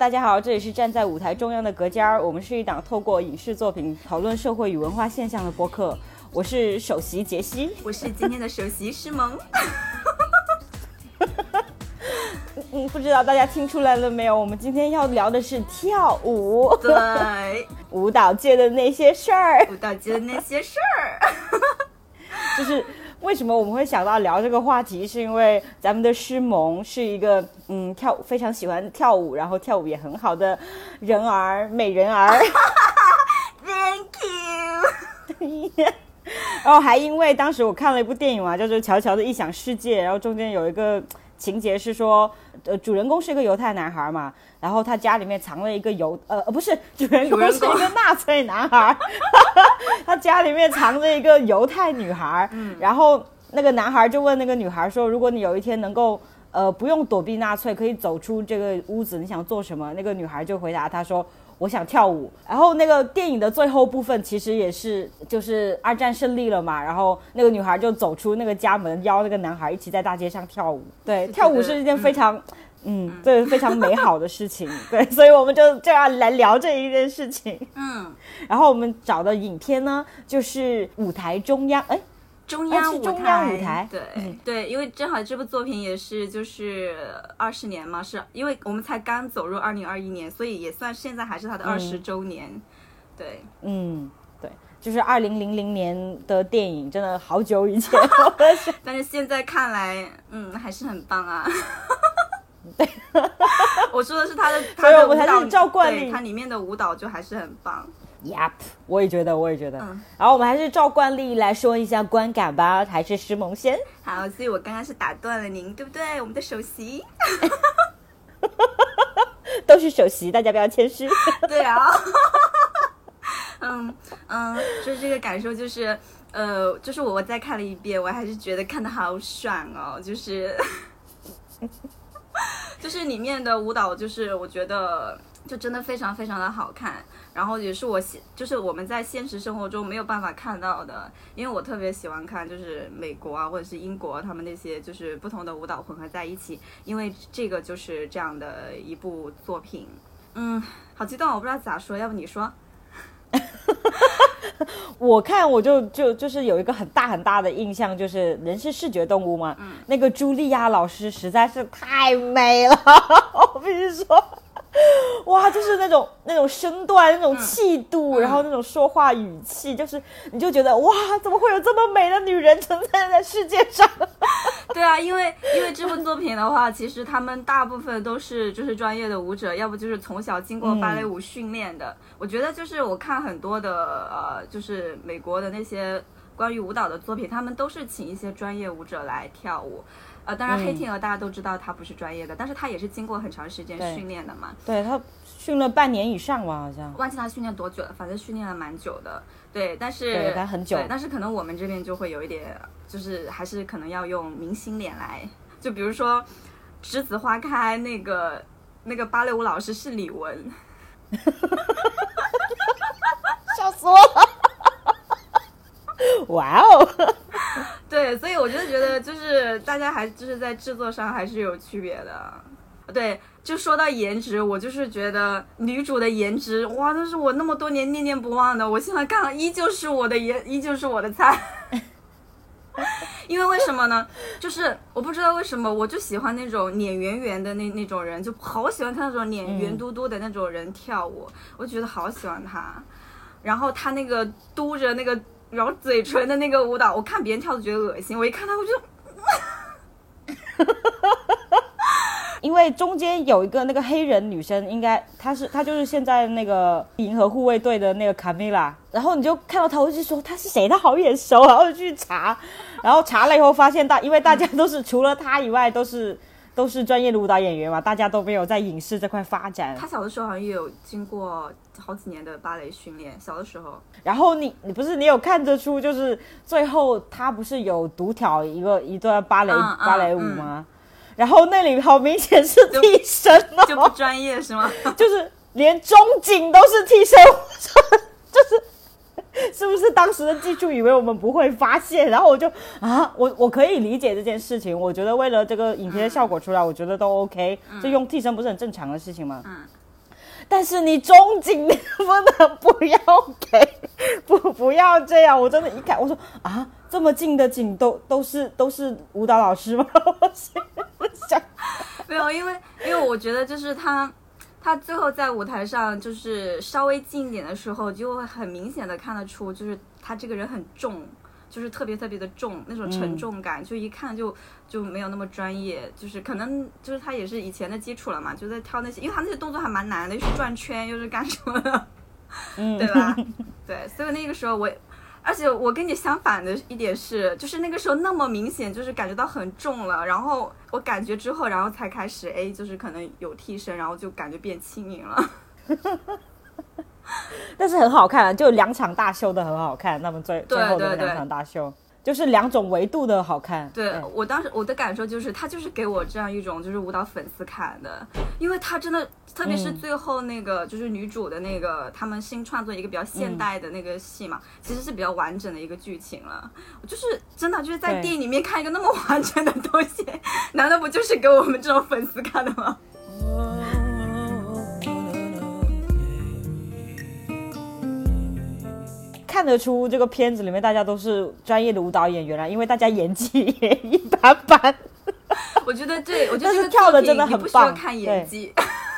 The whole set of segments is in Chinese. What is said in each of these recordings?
大家好，这里是站在舞台中央的隔间儿，我们是一档透过影视作品讨论社会与文化现象的播客。我是首席杰西，我是今天的首席诗萌。嗯，不知道大家听出来了没有？我们今天要聊的是跳舞，对，舞蹈界的那些事儿，舞蹈界的那些事儿，就是为什么我们会想到聊这个话题，是因为咱们的诗萌是一个嗯跳舞非常喜欢跳舞，然后跳舞也很好的人儿，美人儿。Thank you。然后还因为当时我看了一部电影嘛，叫做《乔乔的异想世界》，然后中间有一个情节是说，呃，主人公是一个犹太男孩嘛，然后他家里面藏了一个犹，呃，呃不是，主人公是一个纳粹男孩，他家里面藏着一个犹太女孩，然后那个男孩就问那个女孩说，如果你有一天能够。呃，不用躲避纳粹，可以走出这个屋子，你想做什么？那个女孩就回答他说：“我想跳舞。”然后那个电影的最后部分其实也是，就是二战胜利了嘛，然后那个女孩就走出那个家门，邀那个男孩一起在大街上跳舞。对，跳舞是一件非常，嗯，对，非常美好的事情。对，所以我们就就要来聊这一件事情。嗯，然后我们找的影片呢，就是舞台中央，哎。中央舞台，中央舞台，对、嗯、对，因为正好这部作品也是就是二十年嘛，是因为我们才刚走入二零二一年，所以也算现在还是它的二十周年。嗯、对，嗯，对，就是二零零零年的电影，真的好久以前，但是现在看来，嗯，还是很棒啊。对，我说的是他的，所以我们还是照惯例，它里面的舞蹈就还是很棒。Yep，我也觉得，我也觉得。嗯，然后我们还是照惯例来说一下观感吧，还是诗萌先。好，所以我刚刚是打断了您，对不对？我们的首席，都是首席，大家不要谦虚。对啊。嗯嗯，就是这个感受，就是呃，就是我我再看了一遍，我还是觉得看的好爽哦，就是就是里面的舞蹈，就是我觉得。就真的非常非常的好看，然后也是我现就是我们在现实生活中没有办法看到的，因为我特别喜欢看就是美国啊或者是英国他们那些就是不同的舞蹈混合在一起，因为这个就是这样的一部作品，嗯，好激动，我不知道咋说，要不你说？我看我就就就是有一个很大很大的印象，就是人是视觉动物嘛，嗯、那个茱莉亚老师实在是太美了，我必须说。哇，就是那种那种身段、那种气度，嗯、然后那种说话语气，就是你就觉得哇，怎么会有这么美的女人存在在世界上？对啊，因为因为这部作品的话，其实他们大部分都是就是专业的舞者，要不就是从小经过芭蕾舞训练的。嗯、我觉得就是我看很多的呃，就是美国的那些关于舞蹈的作品，他们都是请一些专业舞者来跳舞。呃，当然，黑天鹅大家都知道他不是专业的，嗯、但是他也是经过很长时间训练的嘛。对他训了半年以上吧，好像。忘记他训练多久了，反正训练了蛮久的。对，但是对他很久。对，但是可能我们这边就会有一点，就是还是可能要用明星脸来，就比如说《栀子花开》那个那个芭蕾舞老师是李玟。笑死我了！哇哦！对，所以我就觉得，就是大家还就是在制作上还是有区别的。对，就说到颜值，我就是觉得女主的颜值，哇，那是我那么多年念念不忘的。我现在看依旧是我的颜，依旧是我的菜。因为为什么呢？就是我不知道为什么，我就喜欢那种脸圆圆的那那种人，就好喜欢看那种脸圆嘟嘟的那种人跳舞，嗯、我觉得好喜欢他。然后他那个嘟着那个。然后嘴唇的那个舞蹈，我看别人跳都觉得恶心，我一看他我就，因为中间有一个那个黑人女生，应该她是她就是现在那个银河护卫队的那个卡米拉，然后你就看到她，我就说她是谁，她好眼熟，然后去查，然后查了以后发现大，因为大家都是除了她以外都是。都是专业的舞蹈演员嘛，大家都没有在影视这块发展。他小的时候好像也有经过好几年的芭蕾训练，小的时候。然后你你不是你有看得出，就是最后他不是有独挑一个一段芭蕾、芭蕾舞吗？然后那里好明显是替身哦，就不专业是吗？就是连中景都是替身，就是。是不是当时的技术以为我们不会发现？然后我就啊，我我可以理解这件事情。我觉得为了这个影片的效果出来，嗯、我觉得都 OK、嗯。就用替身不是很正常的事情吗？嗯，但是你中景能不能不要给，不不要这样。我真的，一看我说啊，这么近的景都都是都是舞蹈老师吗？我想没有，因为因为我觉得就是他。他最后在舞台上就是稍微近一点的时候，就会很明显的看得出，就是他这个人很重，就是特别特别的重，那种沉重感，就一看就就没有那么专业，就是可能就是他也是以前的基础了嘛，就在跳那些，因为他那些动作还蛮难的，又是转圈又是干什么的，对吧？对，所以那个时候我。而且我跟你相反的一点是，就是那个时候那么明显，就是感觉到很重了。然后我感觉之后，然后才开始，哎，就是可能有替身，然后就感觉变轻盈了。但是很好看，就两场大秀的很好看。那么最最后的两场大秀。就是两种维度的好看。对我当时我的感受就是，他就是给我这样一种就是舞蹈粉丝看的，因为他真的，特别是最后那个就是女主的那个他们新创作一个比较现代的那个戏嘛，其实是比较完整的一个剧情了。就是真的就是在电影里面看一个那么完整的东西，难道不就是给我们这种粉丝看的吗？看得出这个片子里面大家都是专业的舞蹈演员了，因为大家演技也一般般。我觉得这，我觉得跳的真的很棒。看演技，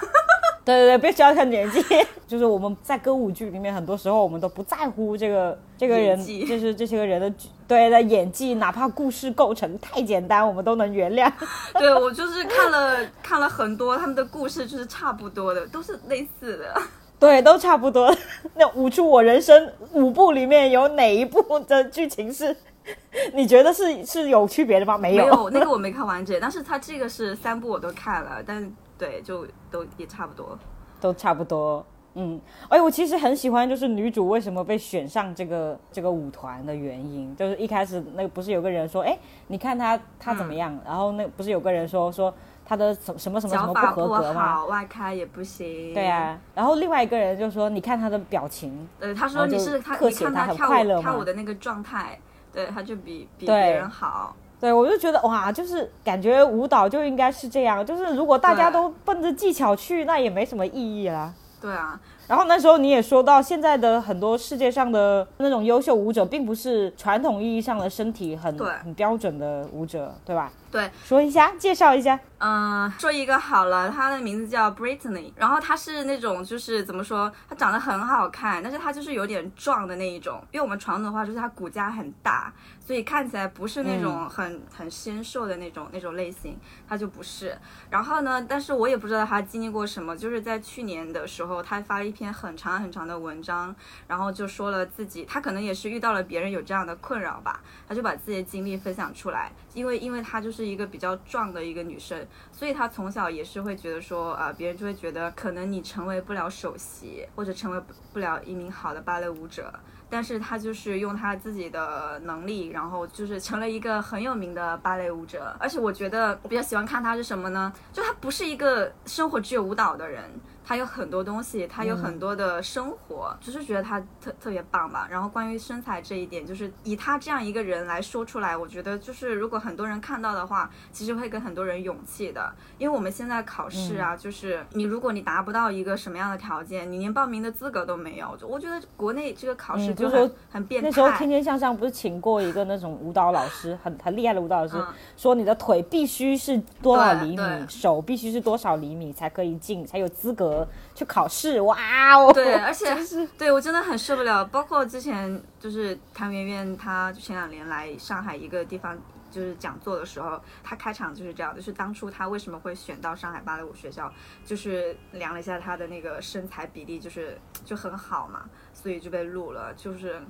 对对对，不需要看演技。就是我们在歌舞剧里面，很多时候我们都不在乎这个这个人，就是这些个人的对的演技，哪怕故事构成太简单，我们都能原谅。对我就是看了看了很多他们的故事，就是差不多的，都是类似的。对，都差不多。那舞出我人生五部里面有哪一部的剧情是 你觉得是是有区别的吗？没有，没有，那个我没看完整。但是他这个是三部我都看了，但对，就都也差不多，都差不多。嗯，哎，我其实很喜欢，就是女主为什么被选上这个这个舞团的原因，就是一开始那个不是有个人说，哎，你看她她怎么样？然后那不是有个人说说。他的什什么什么什么不合格吗？外开也不行。对啊，然后另外一个人就说：“你看他的表情。”对，他说你是他，你看他跳舞跳舞的那个状态，对，他就比比别人好。对，我就觉得哇，就是感觉舞蹈就应该是这样，就是如果大家都奔着技巧去，那也没什么意义啦。对啊。然后那时候你也说到，现在的很多世界上的那种优秀舞者，并不是传统意义上的身体很很标准的舞者，对吧？对，说一下，介绍一下。嗯，说一个好了，她的名字叫 Brittany，然后她是那种就是怎么说，她长得很好看，但是她就是有点壮的那一种，因为我们传统的话就是她骨架很大。所以看起来不是那种很很纤瘦的那种那种类型，她就不是。然后呢，但是我也不知道她经历过什么，就是在去年的时候，她发了一篇很长很长的文章，然后就说了自己，她可能也是遇到了别人有这样的困扰吧，她就把自己的经历分享出来。因为因为她就是一个比较壮的一个女生，所以他从小也是会觉得说，啊，别人就会觉得可能你成为不了首席，或者成为不了一名好的芭蕾舞者。但是他就是用他自己的能力，然后就是成了一个很有名的芭蕾舞者。而且我觉得我比较喜欢看他是什么呢？就他不是一个生活只有舞蹈的人。他有很多东西，他有很多的生活，就是觉得他特特别棒吧。然后关于身材这一点，就是以他这样一个人来说出来，我觉得就是如果很多人看到的话，其实会给很多人勇气的。因为我们现在考试啊，就是你如果你达不到一个什么样的条件，你连报名的资格都没有。我觉得国内这个考试就很很变态。那时候天天向上不是请过一个那种舞蹈老师，很很厉害的舞蹈老师，说你的腿必须是多少厘米，手必须是多少厘米才可以进，才有资格。去考试，哇哦！对，而且对我真的很受不了。包括之前就是谭媛媛，她前两年来上海一个地方就是讲座的时候，她开场就是这样，就是当初她为什么会选到上海芭蕾舞学校，就是量了一下她的那个身材比例，就是就很好嘛，所以就被录了。就是，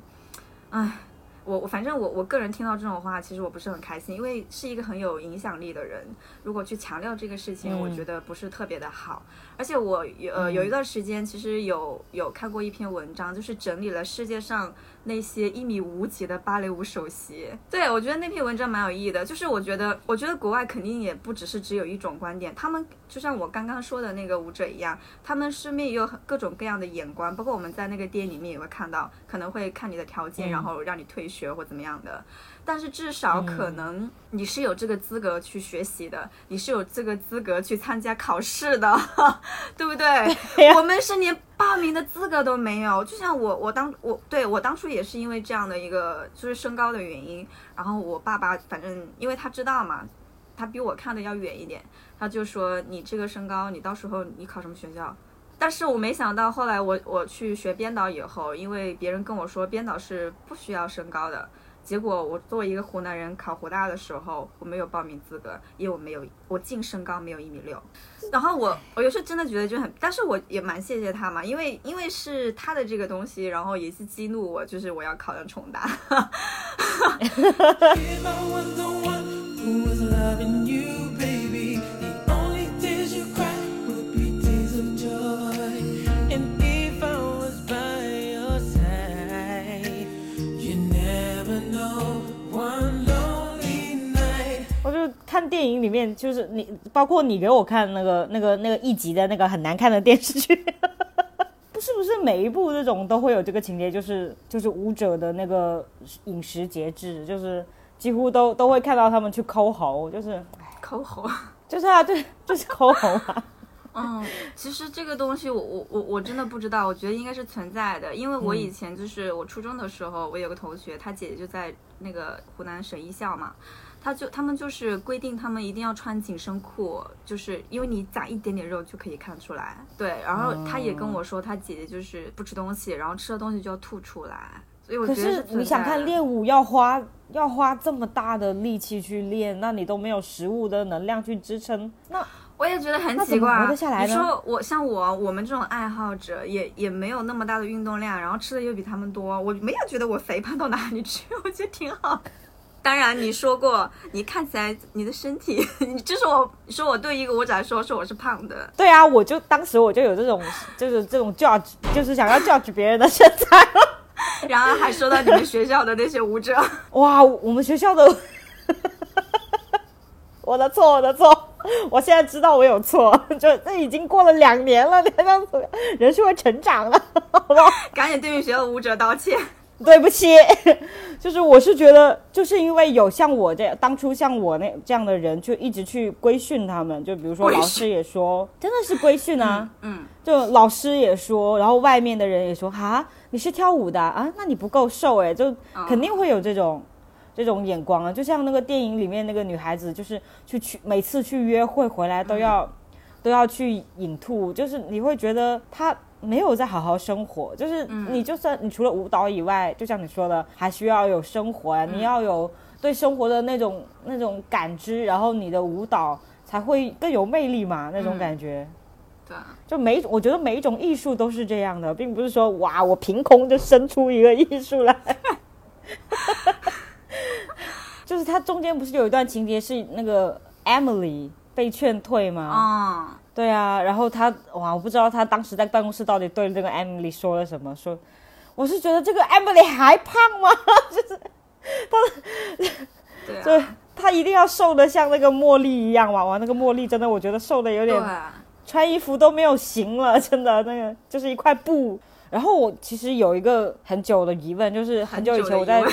唉。我我反正我我个人听到这种话，其实我不是很开心，因为是一个很有影响力的人，如果去强调这个事情，我觉得不是特别的好。而且我有呃有一段时间，其实有有看过一篇文章，就是整理了世界上。那些一米五几的芭蕾舞首席，对我觉得那篇文章蛮有意义的。就是我觉得，我觉得国外肯定也不只是只有一种观点，他们就像我刚刚说的那个舞者一样，他们身边也有各种各样的眼光。包括我们在那个电影里面也会看到，可能会看你的条件，然后让你退学或怎么样的。但是至少可嗯能你是有这个资格去学习的，你是有这个资格去参加考试的，对不对？呀我们是连报名的资格都没有。就像我，我当我对我当初也是因为这样的一个就是身高的原因，然后我爸爸反正因为他知道嘛，他比我看的要远一点，他就说你这个身高，你到时候你考什么学校？但是我没想到，后来我我去学编导以后，因为别人跟我说编导是不需要身高的，结果我作为一个湖南人考湖大的时候，我没有报名资格，因为我没有我净身高没有一米六。然后我我有时候真的觉得就很，但是我也蛮谢谢他嘛，因为因为是他的这个东西，然后也是激怒我，就是我要考上重大。看电影里面，就是你，包括你给我看那个、那个、那个一集的那个很难看的电视剧，不是不是每一部这种都会有这个情节，就是就是舞者的那个饮食节制，就是几乎都都会看到他们去抠喉，就是抠喉。就是啊，对，就是抠喉啊。嗯，其实这个东西我我我我真的不知道，我觉得应该是存在的，因为我以前就是我初中的时候，我有个同学，他姐姐就在那个湖南省艺校嘛，他就他们就是规定他们一定要穿紧身裤，就是因为你长一点点肉就可以看出来，对，然后他也跟我说，他姐姐就是不吃东西，然后吃了东西就要吐出来，所以我可觉得是你想看练。练舞要花要花这么大的力气去练，那你都没有食物的能量去支撑，那我也觉得很奇怪啊。活得下来呢你说我像我我们这种爱好者，也也没有那么大的运动量，然后吃的又比他们多，我没有觉得我肥胖到哪里去，我觉得挺好。当然，你说过你看起来你的身体，你就是我说我对一个舞者来说，说我是胖的，对啊，我就当时我就有这种就是这种 judge，就是想要 judge 别人的身材了。然后还说到你们学校的那些舞者，哇，我们学校的，我的错，我的错，我现在知道我有错，就这已经过了两年了，你这样子人是会成长的，好不好？赶紧对你们学校的舞者道歉。对不起，就是我是觉得，就是因为有像我这样，当初像我那这样的人，就一直去规训他们，就比如说老师也说，真的是规训啊，嗯，就老师也说，然后外面的人也说，哈，你是跳舞的啊，啊那你不够瘦哎，就肯定会有这种、这种眼光啊。就像那个电影里面那个女孩子，就是去去每次去约会回来都要、都要去引吐，就是你会觉得她没有在好好生活，就是你就算你除了舞蹈以外，就像你说的，还需要有生活啊，你要有对生活的那种那种感知，然后你的舞蹈才会更有魅力嘛，那种感觉。对，就每，我觉得每一种艺术都是这样的，并不是说哇，我凭空就生出一个艺术来。就是它中间不是有一段情节是那个 Emily 被劝退吗？嗯，对啊，然后他哇，我不知道他当时在办公室到底对这个 Emily 说了什么。说，我是觉得这个 Emily 还胖吗？就是对啊，就他一定要瘦的像那个茉莉一样哇？哇，那个茉莉真的，我觉得瘦的有点啊，穿衣服都没有型了，真的那个就是一块布。然后我其实有一个很久的疑问，就是很久以前我在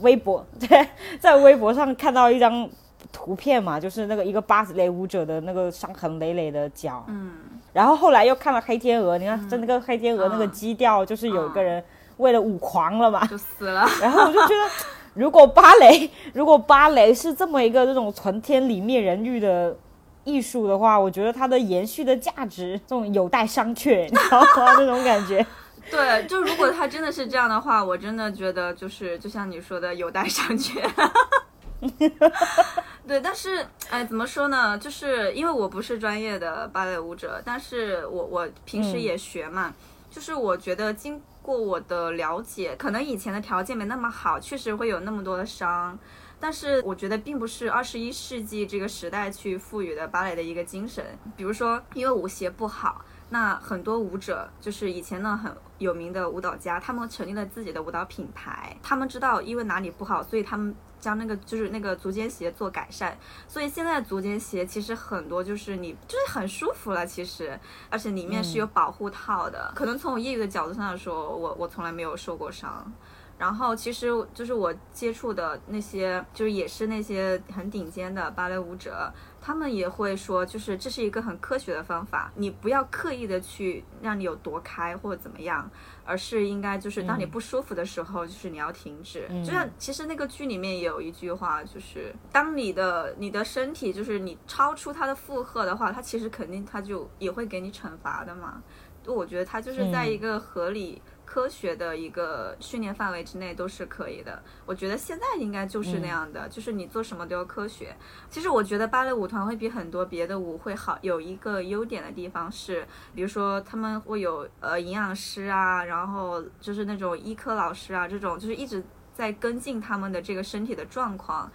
微博 对在微博上看到一张图片嘛，就是那个一个芭蕾舞者的那个伤痕累累的脚，嗯，然后后来又看了黑天鹅，你看在那个黑天鹅那个嗯基调，就是有一个人为了舞狂了嘛，就死了。然后我就觉得，如果芭蕾，如果芭蕾是这么一个这种存天理灭人欲的艺术的话，我觉得它的延续的价值，这种有待商榷，你知道吗？那种感觉。对，就如果它真的是这样的话，我真的觉得就是就像你说的，有待商榷。对，但是哎，怎么说呢？就是因为我不是专业的芭蕾舞者，但是我我平时嗯也学嘛，就是我觉得经过我的了解，可能以前的条件没那么好，确实会有那么多的伤。但是我觉得并不是二十一世纪这个时代去赋予的芭蕾的一个精神。比如说，因为舞鞋不好，那很多舞者就是以前呢很有名的舞蹈家，他们成立了自己的舞蹈品牌。他们知道因为哪里不好，所以他们将那个就是那个足尖鞋做改善。所以现在的足尖鞋其实很多就是你就是很舒服了，其实，而且里面是有保护套的。可能从我业余的角度上来说，我我从来没有受过伤。然后其实就是我接触的那些，就是也是那些很顶尖的芭蕾舞者，他们也会说，就是这是一个很科学的方法，你不要刻意的去让你有多开或者怎么样，而是应该就是当你不舒服的时候，就是你要停止。就像其实那个剧里面也有一句话，就是当你的你的身体就是你超出它的负荷的话，它其实肯定它就也会给你惩罚的嘛。就我觉得它就是在一个合理。科学的一个训练范围之内都是可以的，我觉得现在应该就是那样的，就是你做什么都要科学。其实我觉得芭蕾舞团会比很多别的舞会好，有一个优点的地方是，比如说他们会有呃营养师啊，然后就是那种医科老师啊，这种就是一直在跟进他们的这个身体的状况。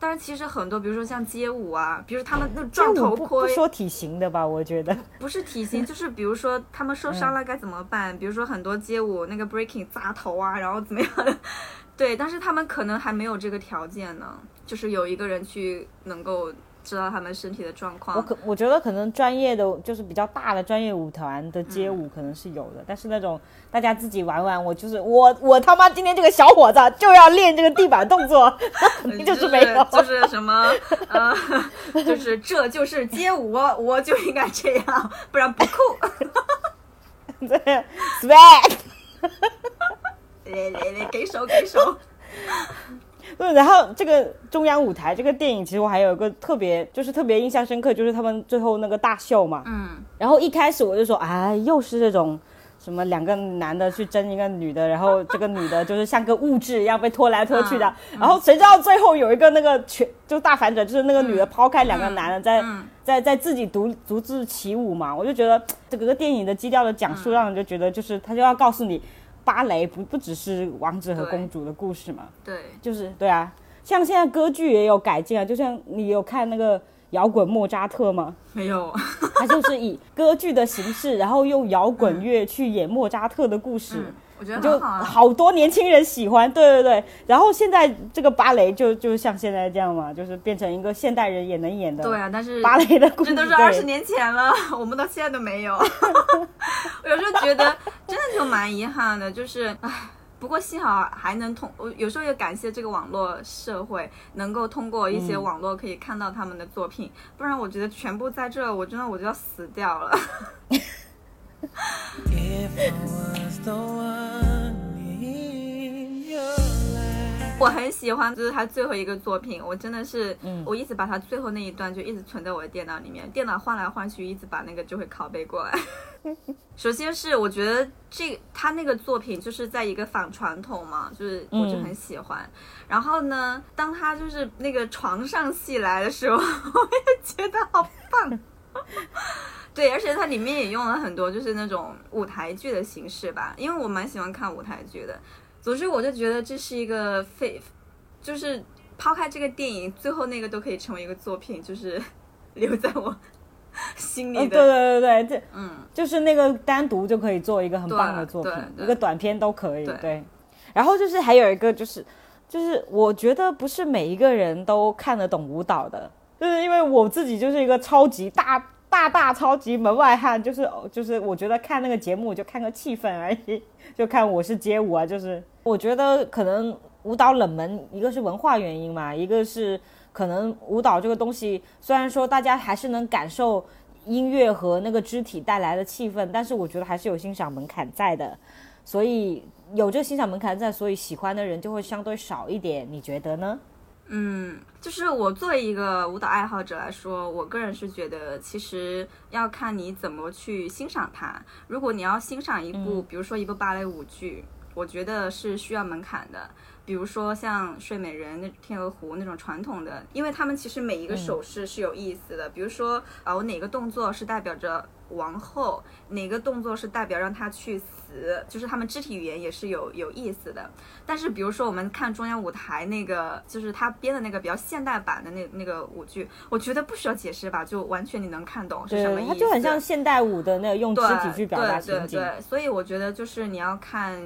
但是其实很多，比如说像街舞啊，比如他们那撞头不不盔，说体型的吧，我觉得。不是体型，就是比如说他们受伤了该怎么办？比如说很多街舞那个 breaking 砸头啊，然后怎么样的？对，但是他们可能还没有这个条件呢，就是有一个人去能够知道他们身体的状况我。可我觉得可能专业的就是比较大的专业舞团的街舞可能是有的，但是那种大家自己玩玩，我就是我我他妈今天这个小伙子就要练这个地板动作，肯 定就是没有。就是什么 呃，就是这就是街舞，我就应该这样，不然不酷。对，swag。来来来，给手给手。对，然后这个中央舞台这个电影，其实我还有一个特别，就是特别印象深刻，就是他们最后那个大秀嘛。嗯，然后一开始我就说，哎，又是这种什么两个男的去争一个女的，然后这个女的就是像个物质一样被拖来拖去的。嗯然后谁知道最后有一个那个全就大反转，就是那个女的抛开两个男的在、嗯在在自己独独自起舞嘛。我就觉得这个电影的基调的讲述，让人就觉得就是他就要告诉你，芭蕾不不只是王子和公主的故事嘛。对，就是对啊，像现在歌剧也有改进啊，就像你有看那个摇滚莫扎特吗？没有。他就是以歌剧的形式，然后用摇滚乐去演莫扎特的故事。嗯，我觉得就好啊。好多年轻人喜欢，对对对。然后现在这个芭蕾就就像现在这样嘛，就是变成一个现代人也能演的对啊，但是芭蕾的故事。这都是对二十年前了，我们到现在都没有。我有时候觉得真的就蛮遗憾的，就是唉。不过幸好还能通，我有时候也感谢这个网络社会，能够通过一些嗯网络可以看到他们的作品，不然我觉得全部在这，我真的我就要死掉了。我很喜欢，就是他最后一个作品，我真的是，嗯我一直把他最后那一段就一直存在我的电脑里面，电脑换来换去，一直把那个就会拷贝过来。首先是我觉得这他那个作品就是在一个反传统嘛，就是我就很喜欢。然后呢，当他就是那个床上戏来的时候，我也觉得好棒。对，而且它里面也用了很多就是那种舞台剧的形式吧，因为我蛮喜欢看舞台剧的。总之，我就觉得这是一个非，就是抛开这个电影，最后那个都可以成为一个作品，就是 留在我心里。对对对对，这嗯，就是那个单独就可以做一个很棒的作品一个短片都可以。对对，然后就是还有一个就是，就是我觉得不是每一个人都看得懂舞蹈的，就是因为我自己就是一个超级大。大大超级门外汉，就是就是，我觉得看那个节目就看个气氛而已，就看我是街舞啊，就是我觉得可能舞蹈冷门，一个是文化原因嘛，一个是可能舞蹈这个东西，虽然说大家还是能感受音乐和那个肢体带来的气氛，但是我觉得还是有欣赏门槛在的，所以有这欣赏门槛在，所以喜欢的人就会相对少一点，你觉得呢？嗯，就是我作为一个舞蹈爱好者来说，我个人是觉得，其实要看你怎么去欣赏它。如果你要欣赏一部，比如说一部芭蕾舞剧，我觉得是需要门槛的。比如说像《睡美人》那《天鹅湖》那种传统的，因为他们其实每一个手势是有意思的。比如说啊，我哪个动作是代表着王后，哪个动作是代表让她去死，就是他们肢体语言也是有有意思的。但是比如说我们看中央舞台那个，就是他编的那个比较现代版的那那个舞剧，我觉得不需要解释吧，就完全你能看懂是什么意思。它就很像现代舞的那个用肢对体去表达对情景。对对，所以我觉得就是你要看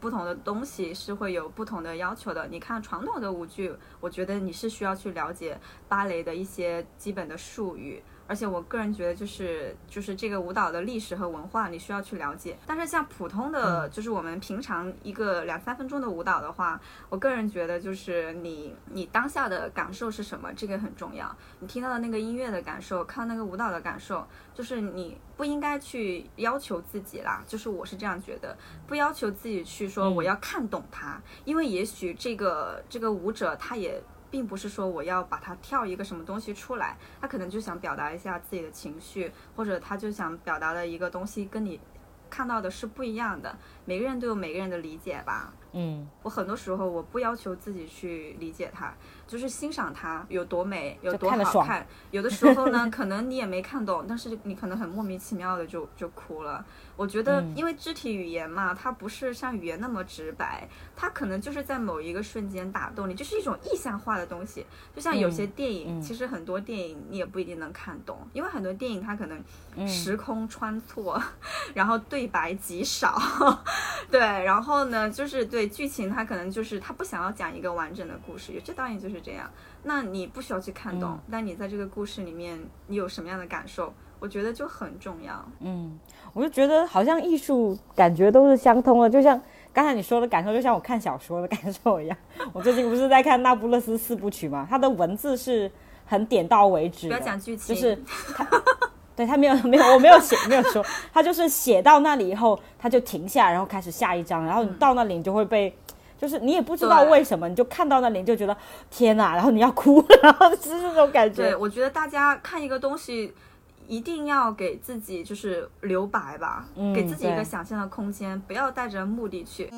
不同的东西是会有不同的要求的。你看传统的舞剧，我觉得你是需要去了解芭蕾的一些基本的术语。而且我个人觉得就是就是这个舞蹈的历史和文化你需要去了解。但是像普通的就是我们平常一个两三分钟的舞蹈的话，我个人觉得就是你你当下的感受是什么，这个很重要。你听到的那个音乐的感受，看那个舞蹈的感受，就是你不应该去要求自己啦。就是我是这样觉得，不要求自己去说我要看懂它，因为也许这个这个舞者他也。并不是说我要把它跳一个什么东西出来，他可能就想表达一下自己的情绪，或者他就想表达的一个东西跟你看到的是不一样的。每个人都有每个人的理解吧。嗯，我很多时候我不要求自己去理解它，就是欣赏它有多美，有多好看。有的 时候呢，可能你也没看懂，但是你可能很莫名其妙的就就哭了。我觉得，因为肢体语言嘛，它不是像语言那么直白，它可能就是在某一个瞬间打动你，就是一种意象化的东西。就像有些电影，嗯其实很多电影你也不一定能看懂，因为很多电影它可能时空穿错，然后对白极少，对，然后呢，就是对剧情它可能就是他不想要讲一个完整的故事，有些导演就是这样。那你不需要去看懂，但你在这个故事里面你有什么样的感受，我觉得就很重要。嗯，我就觉得好像艺术感觉都是相通的，就像刚才你说的感受，就像我看小说的感受一样。我最近不是在看《那不勒斯四部曲》嘛，它的文字是很点到为止的，不要讲剧情，就是他，对他没有没有我没有写没有说，他就是写到那里以后他就停下，然后开始下一章，然后你到那里你就会被。就是你也不知道为什么，你就看到那里你就觉得天哪，然后你要哭，然后就是这种感觉。对，我觉得大家看一个东西，一定要给自己就是留白吧，嗯给自己一个想象的空间，不要带着目的去。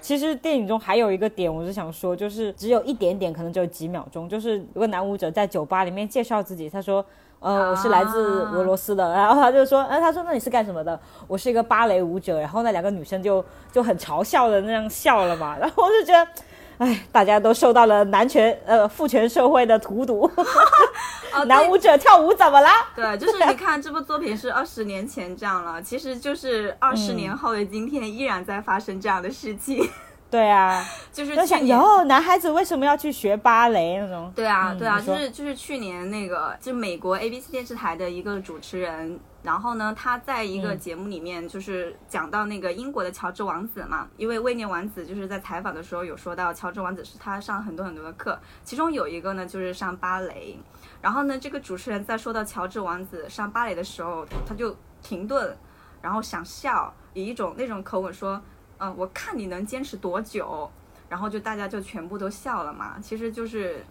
其实电影中还有一个点，我是想说，就是只有一点点，可能只有几秒钟，就是有个男舞者在酒吧里面介绍自己，他说。呃，我是来自俄罗斯的，然后他就说，呃，他说那你是干什么的？我是一个芭蕾舞者。然后那两个女生就就很嘲笑的那样笑了嘛。然后我就觉得，哎，大家都受到了男权呃父权社会的荼毒。哦，男舞者跳舞怎么啦？对，就是你看这部作品是 二十年前这样了，其实就是二十嗯年后的今天依然在发生这样的事情，对啊，就是就想去年。哟，男孩子为什么要去学芭蕾那种？对啊，嗯对啊，就是就是去年那个，就美国 ABC 电视台的一个主持人，然后呢，他在一个嗯节目里面就是讲到那个英国的乔治王子嘛，因为威廉王子就是在采访的时候有说到，乔治王子是他上很多很多的课，其中有一个呢就是上芭蕾，然后呢，这个主持人在说到乔治王子上芭蕾的时候，他就停顿，然后想笑，以一种那种口吻说，嗯、我看你能坚持多久。然后就大家就全部都笑了嘛，其实就是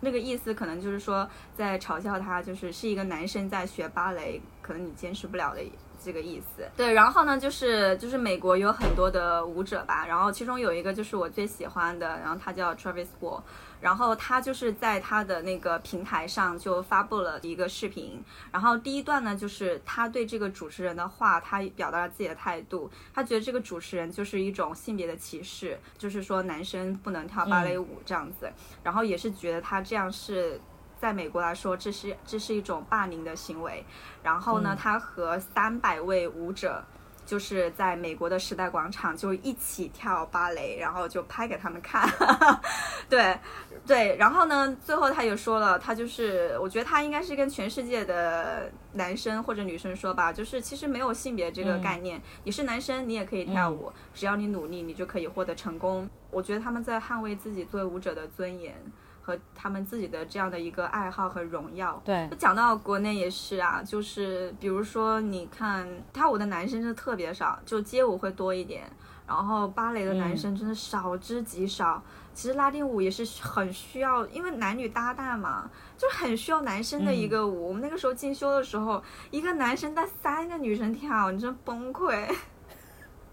那个意思，可能就是说在嘲笑他，就是是一个男生在学芭蕾，可能你坚持不了的这个意思。对，然后呢，就是就是美国有很多的舞者吧，然后其中有一个就是我最喜欢的，然后他叫 Travis Wall。然后他就是在他的那个平台上就发布了一个视频，然后第一段呢，就是他对这个主持人的话，他表达了自己的态度，他觉得这个主持人就是一种性别的歧视，就是说男生不能跳芭蕾舞这样子，然后也是觉得他这样是。在美国来说，这是这是一种霸凌的行为。然后呢，他和三百位舞者，就是在美国的时代广场就一起跳芭蕾，然后就拍给他们看。对，对，然后呢，最后他也说了，他就是，我觉得他应该是跟全世界的男生或者女生说吧，就是其实没有性别这个概念，你是男生你也可以跳舞，只要你努力，你就可以获得成功。我觉得他们在捍卫自己作为舞者的尊严和他们自己的这样的一个爱好和荣耀。对，讲到国内也是啊，就是比如说你看跳舞的男生真的特别少，就街舞会多一点，然后芭蕾的男生真的少之极少。其实拉丁舞也是很需要，因为男女搭档嘛，就很需要男生的一个舞。我们那个时候进修的时候，一个男生带三个女生跳，你真崩溃。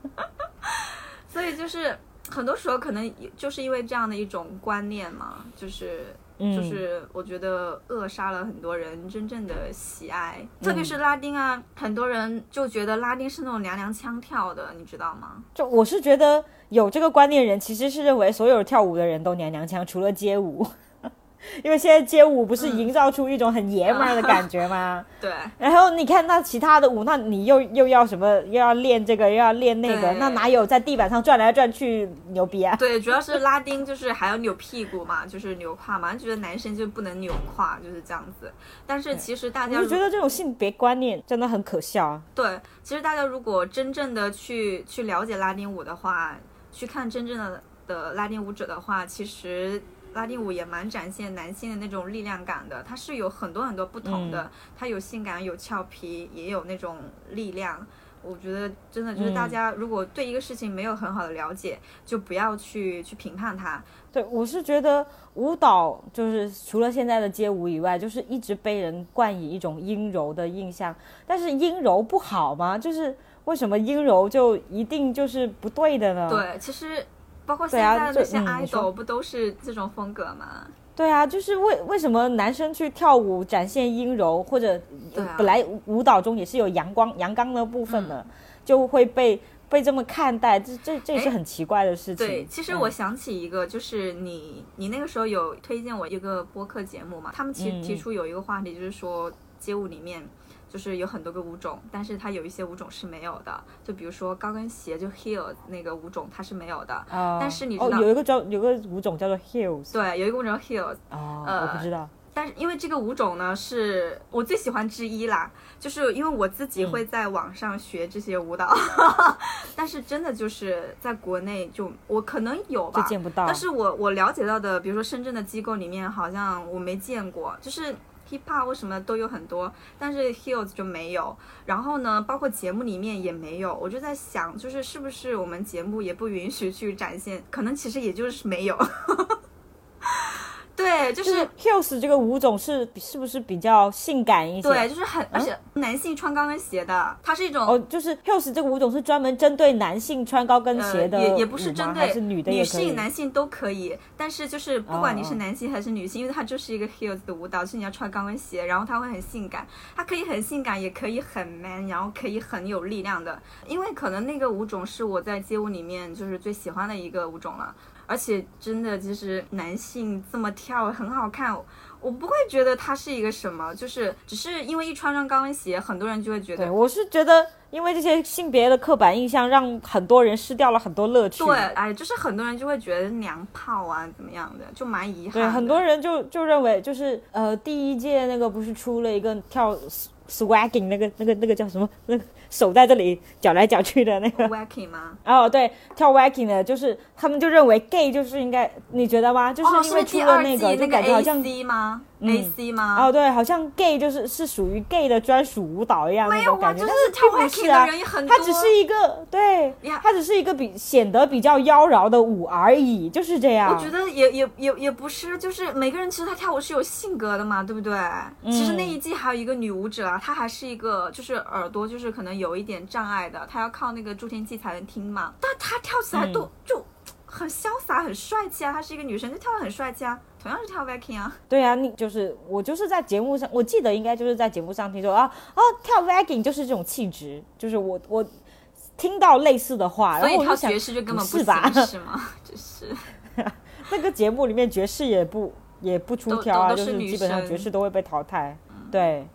所以就是很多时候可能就是因为这样的一种观念嘛，就是嗯就是我觉得扼杀了很多人真正的喜爱，特别是拉丁啊，很多人就觉得拉丁是那种娘娘腔跳的，你知道吗？就我是觉得有这个观念的人，其实是认为所有跳舞的人都娘娘腔，除了街舞。因为现在街舞不是营造出一种很爷们儿的感觉吗？对，然后你看那其他的舞，那你又又要什么？又要练这个，又要练那个，那哪有在地板上转来转去牛逼啊？对，主要是拉丁就是还要扭屁股嘛，就是扭胯嘛，觉得男生就不能扭胯，就是这样子。但是其实大家我觉得这种性别观念真的很可笑啊。对，其实大家如果真正的去去了解拉丁舞的话，去看真正的的拉丁舞者的话，其实拉丁舞也蛮展现男性的那种力量感的。它是有很多很多不同的，它有性感，有俏皮，也有那种力量。我觉得真的就是大家如果对一个事情没有很好的了解，就不要去去评判它。对，我是觉得舞蹈就是除了现在的街舞以外，就是一直被人冠以一种阴柔的印象。但是阴柔不好吗？就是为什么阴柔就一定就是不对的呢？对，其实包括现在的那些 idol 不都是这种风格吗？对啊，就是为为什么男生去跳舞展现阴柔，或者本来舞蹈中也是有阳光阳刚的部分的，就会被被这么看待，这这这也是很奇怪的事情。对，其实嗯我想起一个，就是你你那个时候有推荐我一个播客节目嘛，他们其嗯实提出有一个话题，就是说街舞里面。就是有很多个舞种，但是它有一些舞种是没有的，就比如说高跟鞋，就 heel 那个舞种它是没有的。啊但是你知道哦，有一个叫有个舞种叫做 heels，对，有一个舞种叫 heel，哦，呃我不知道。但是因为这个舞种呢是我最喜欢之一啦，就是因为我自己嗯会在网上学这些舞蹈，但是真的就是在国内就我可能有吧，就见不到。但是我我了解到的，比如说深圳的机构里面好像我没见过，就是 hip hop 或什么都有很多，但是 heels 就没有。然后呢，包括节目里面也没有。我就在想，就是是不是我们节目也不允许去展现？可能其实也就是没有。对，就就是是 heels 这个舞种是比是不是比较性感一些？对，就是很，而且男性穿高跟鞋的，它是一种。哦，就是 heels 这个舞种是专门针对男性穿高跟鞋的、呃、也也不是针对女的也可以性、男性都可以，但是就是不管你是男性还是女性，因为它就是一个 heels 的舞蹈，就是你要穿高跟鞋，然后它会很性感，它可以很性感，也可以很 man，然后可以很有力量的，因为可能那个舞种是我在街舞里面就是最喜欢的一个舞种了，而且真的就是男性这么跳很好看。我不会觉得它是一个什么，就是只是因为一穿上高跟鞋，很多人就会觉对，得我是觉得，因为这些性别的刻板印象，让很多人失掉了很多乐趣。对，哎，就是很多人就会觉得娘炮啊，怎么样的，就蛮遗憾对，很多人就就认为，就是呃，第一届那个不是出了一个跳 swagging 那个那个那个叫什么？那个手在这里搅来搅去的那个。wacky 吗？哦，对，跳 wagging 的，就是他们就认为 gay 就是应该，你觉得吗？就哦，是因为出了那个，就感觉好像 AC 吗嗯？AC 吗？哦，对，好像 gay 就是是属于 gay 的专属舞蹈一样那没有啊，种感觉，就但是跳并不是啊的，人也很多。它只是一个对呀，它只是一个比显得比较妖娆的舞而已，就是这样。我觉得也也也也不是，就是每个人其实他跳舞是有性格的嘛，对不对？其实那一季还有一个女舞者啊，她还是一个就是耳朵就是可能有一点障碍的，她要靠那个助听器才能听嘛，但她跳起来都、嗯就很潇洒、很帅气啊，她是一个女生，就跳的很帅气啊，同样是跳 Viking 啊。对啊，你就是我就是在节目上，我记得应该就是在节目上听说啊哦，跳 Viking 就是这种气质，就是我我听到类似的话，然后我就想爵士就根本行不是吧？是吗？就是 那个节目里面爵士也不也不出都挑啊，就是基本上生爵士都会被淘汰，对。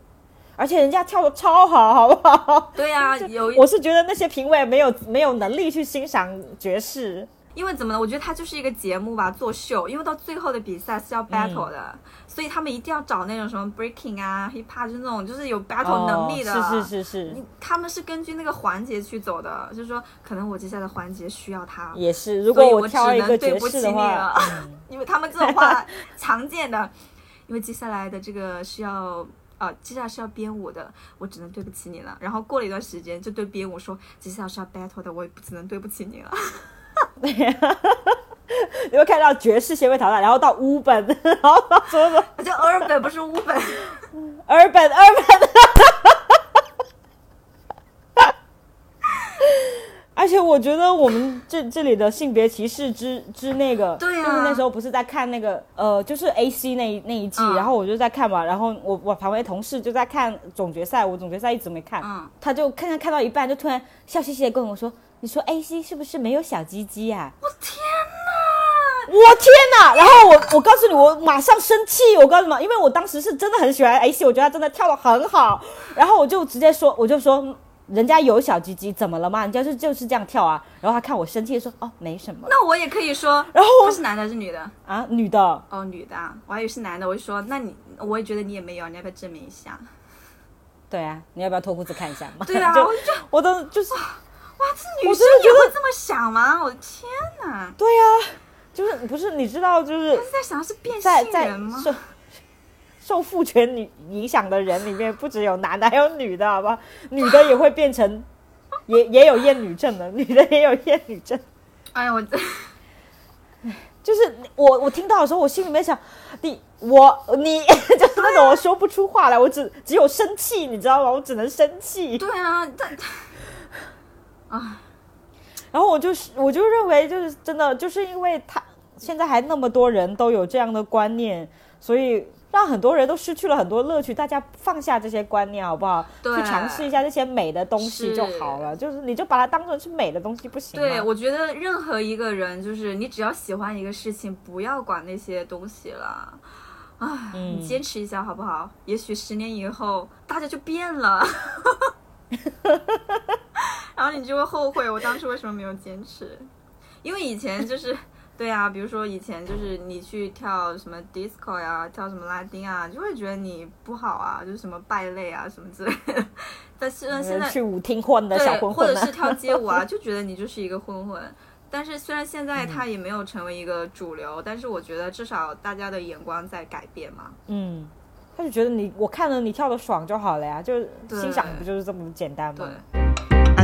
而且人家跳的超好，好不好？对啊，有一 我是觉得那些评委没有没有能力去欣赏爵士，因为怎么呢？我觉得它就是一个节目吧，作秀。因为到最后的比赛是要 battle 的，嗯所以他们一定要找那种什么 breaking 啊、hip hop，就是那种就是有 battle 能力的。哦、是是是是你，他们是根据那个环节去走的，就是说，可能我接下来的环节需要他，也是。如果我挑一个只能对爵士的不起你了话，嗯 因为他们这种话 常见的，因为接下来的这个是要。啊，接下来是要编舞的，我只能对不起你了。然后过了一段时间，就对编舞说，接下来是要 battle 的，我也不只能对不起你了。你会看到爵士先被淘汰，然后到乌本，然后到什么什么叫 urban 不是乌本。urban urban。而且我觉得我们这这里的性别歧视之之那个，对啊就是那时候不是在看那个呃，就是 A C 那一那一季，嗯然后我就在看嘛，然后我我旁边的同事就在看总决赛，我总决赛一直没看，嗯他就看看看到一半，就突然笑嘻嘻的跟我说：“你说 A C 是不是没有小鸡鸡啊？”我天哪！我天哪！然后我我告诉你，我马上生气。我告诉你们，因为我当时是真的很喜欢 A C，我觉得他真的跳的很好。然后我就直接说，我就说，嗯人家有小鸡鸡，怎么了嘛？人家是就是这样跳啊。然后他看我生气，说哦，没什么。那我也可以说，然后我他是男的还是女的？啊，女的，哦，女的啊，我还以为是男的。我就说，那你我也觉得你也没有，你要不要证明一下？对啊，你要不要脱裤子看一下嘛？对啊，就我就我都就是哇，这女我生也会这么想吗？我的天哪！对呀、就是不是你知道就是他是在想的是变性人吗？受 受父权女影响的人里面，不只有男的，还有女的，好吧？女的也会变成，也也有厌女症的，女的也有厌女症。哎呀，我这就是我我听到的时候，我心里面想，你我你 就是那种我说不出话来，我只只有生气，你知道吗？我只能生气。对啊，但然后我就是我就认为就是真的就是因为他现在还那么多人都有这样的观念，所以让很多人都失去了很多乐趣。大家放下这些观念好不好？对去尝试一下这些美的东西就好了。就是你就把它当成是美的东西不行吗？对，我觉得任何一个人，就是你只要喜欢一个事情，不要管那些东西了。唉，嗯你坚持一下好不好？也许十年以后大家就变了，然后你就会后悔我当初为什么没有坚持。因为以前就是，对啊，比如说以前就是你去跳什么 disco 呀，跳什么拉丁啊，就会觉得你不好啊，就是什么败类啊什么之类的。但是呢，现在去舞厅混的小对，混混呢或者是？跳街舞啊，就觉得你就是一个混混。但是虽然现嗯在他也没有成为一个主流，但是我觉得至少大家的眼光在改变嘛。嗯，他就觉得你我看了你跳的爽就好了呀，就是对欣赏不就是这么简单对吗？，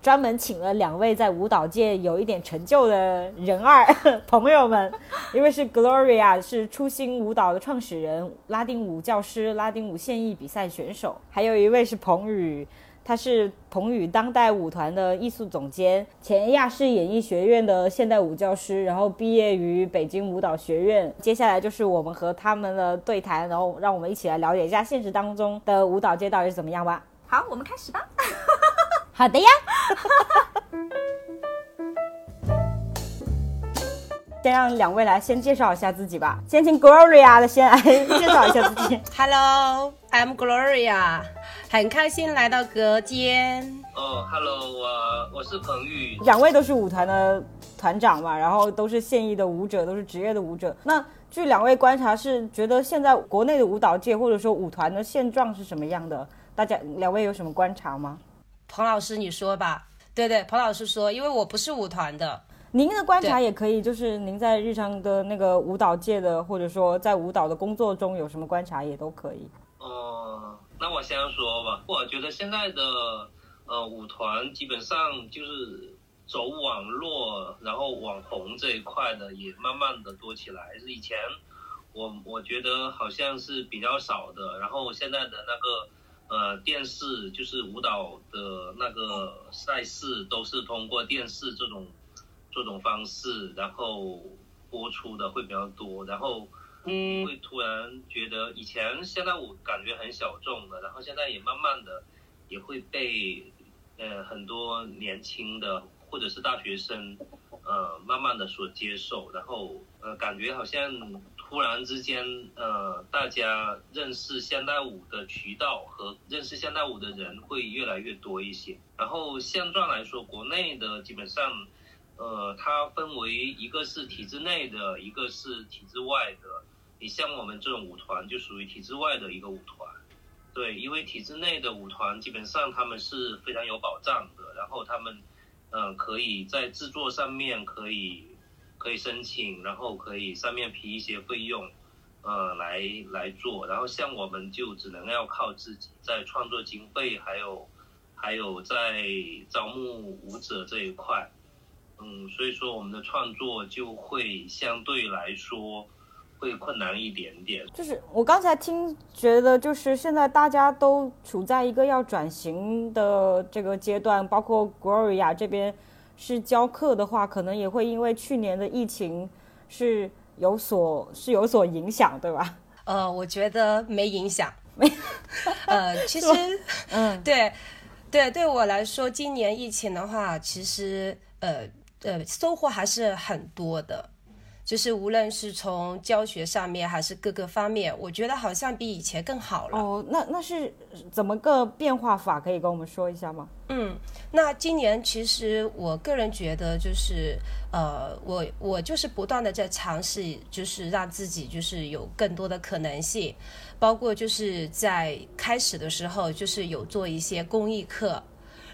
专门请了两位在舞蹈界有一点成就的人二 朋友们，一位是 Gloria，是初心舞蹈的创始人，拉丁舞教师，拉丁舞现役比赛选手；还有一位是彭宇。他是彭宇当代舞团的艺术总监，前亚视演艺学院的现代舞教师，然后毕业于北京舞蹈学院。接下来就是我们和他们的对谈，然后让我们一起来了解一下现实当中的舞蹈界到底是怎么样吧。好，我们开始吧。好的呀。先让两位来先介绍一下自己吧。先请 Gloria 的先来介绍一下自己。Hello，I'm Gloria，很开心来到隔间。哦，Hello，我我是彭宇，两位都是舞团的团长嘛，然后都是现役的舞者，都是职业的舞者。那据两位观察，是觉得现在国内的舞蹈界或者说舞团的现状是什么样的？大家两位有什么观察吗？彭老师，你说吧。对对，彭老师说，因为我不是舞团的，您的观察也可以，就是您在日常的那个舞蹈界的，或者说在舞蹈的工作中有什么观察也都可以。哦，那我先说吧，我觉得现在的呃舞团基本上就是走网络，然后网红这一块的也慢慢的多起来，是以前我我觉得好像是比较少的，然后现在的那个。呃，电视就是舞蹈的那个赛事，都是通过电视这种这种方式，然后播出的会比较多。然后嗯，会突然觉得以前现在我感觉很小众的，然后现在也慢慢的也会被呃很多年轻的或者是大学生呃慢慢的所接受，然后呃感觉好像突然之间呃大家认识现代舞的渠道和认识现代舞的人会越来越多一些。然后现状来说，国内的基本上。呃，它分为一个是体制内的，一个是体制外的。你像我们这种舞团就属于体制外的一个舞团，对，因为体制内的舞团基本上他们是非常有保障的，然后他们呃可以在制作上面可以可以申请，然后可以上面批一些费用，呃来来做，然后像我们就只能要靠自己在创作经费，还有还有在招募舞者这一块。嗯，所以说我们的创作就会相对来说，会困难一点点。就是我刚才听觉得，就是现在大家都处在一个要转型的这个阶段，包括 Gloria 这边是教课的话，可能也会因为去年的疫情是有所是有所影响，对吧？呃，我觉得没影响。没呃，其实，嗯，对，对，对我来说，今年疫情的话，其实呃呃收获还是很多的。就是无论是从教学上面还是各个方面，我觉得好像比以前更好了。哦，那那是怎么个变化法？可以跟我们说一下吗？嗯，那今年其实我个人觉得就是，呃，我我就是不断的在尝试，就是让自己就是有更多的可能性，包括就是在开始的时候就是有做一些公益课。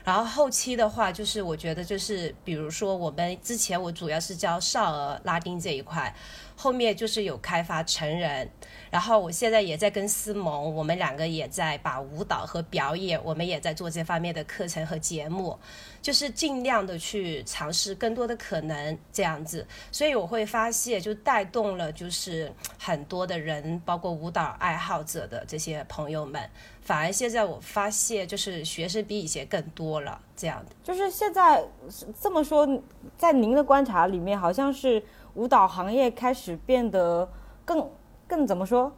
然后后期的话，就是我觉得就是，比如说我们之前我主要是教少儿拉丁这一块，后面就是有开发成人，然后我现在也在跟思萌，我们两个也在把舞蹈和表演，我们也在做这方面的课程和节目，就是尽量的去尝试更多的可能这样子。所以我会发现，就带动了就是很多的人，包括舞蹈爱好者的这些朋友们。反而现在我发现，就是学生比以前更多了，这样的。就是现在这么说，在您的观察里面，好像是舞蹈行业开始变得更更怎么说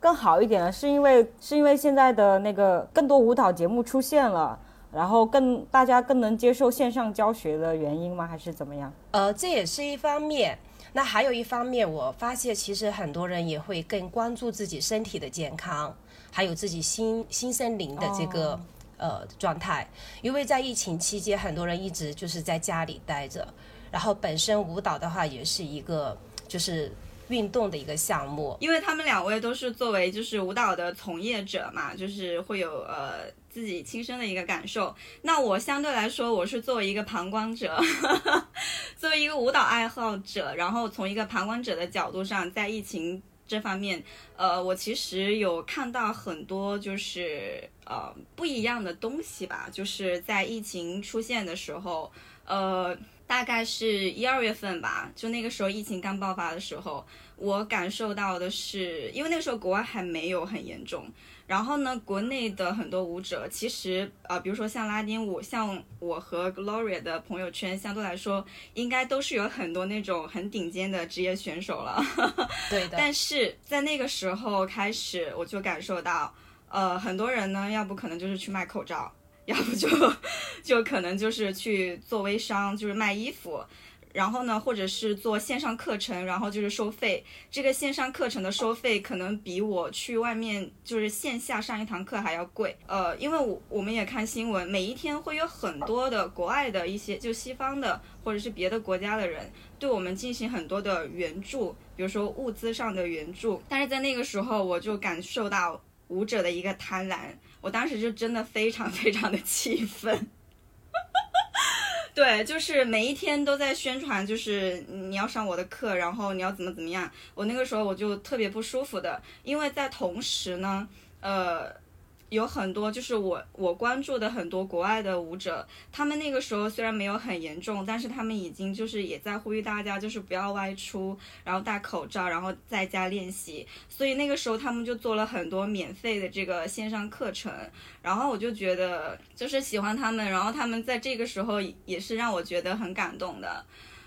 更好一点了？是因为是因为现在的那个更多舞蹈节目出现了，然后更大家更能接受线上教学的原因吗？还是怎么样？呃，这也是一方面。那还有一方面，我发现其实很多人也会更关注自己身体的健康，还有自己心心身灵的这个、哦呃状态。因为在疫情期间，很多人一直就是在家里待着，然后本身舞蹈的话也是一个就是运动的一个项目。因为他们两位都是作为就是舞蹈的从业者嘛，就是会有呃自己亲身的一个感受。那我相对来说，我是作为一个旁观者，作为一个舞蹈爱好者，然后从一个旁观者的角度上，在疫情这方面，呃，我其实有看到很多就是呃不一样的东西吧，就是在疫情出现的时候，呃。大概是一二月份吧，就那个时候疫情刚爆发的时候，我感受到的是，因为那个时候国外还没有很严重，然后呢，国内的很多舞者其实呃，比如说像拉丁舞，像我和 Gloria 的朋友圈，相对来说应该都是有很多那种很顶尖的职业选手了。对的，但是在那个时候开始，我就感受到，呃，很多人呢，要不可能就是去卖口罩，要不就就可能就是去做微商，就是卖衣服。然后呢，或者是做线上课程，然后就是收费。这个线上课程的收费可能比我去外面就是线下上一堂课还要贵。呃，因为我我们也看新闻，每一天会有很多的国外的一些就西方的或者是别的国家的人对我们进行很多的援助，比如说物资上的援助。但是在那个时候，我就感受到舞者的一个贪婪，我当时就真的非常非常的气愤。对，就是每一天都在宣传，就是你要上我的课，然后你要怎么怎么样。我那个时候我就特别不舒服的，因为在同时呢，呃，有很多就是我我关注的很多国外的舞者，他们那个时候虽然没有很严重，但是他们已经就是也在呼吁大家就是不要外出，然后戴口罩，然后在家练习。所以那个时候他们就做了很多免费的这个线上课程，然后我就觉得就是喜欢他们，然后他们在这个时候也是让我觉得很感动的，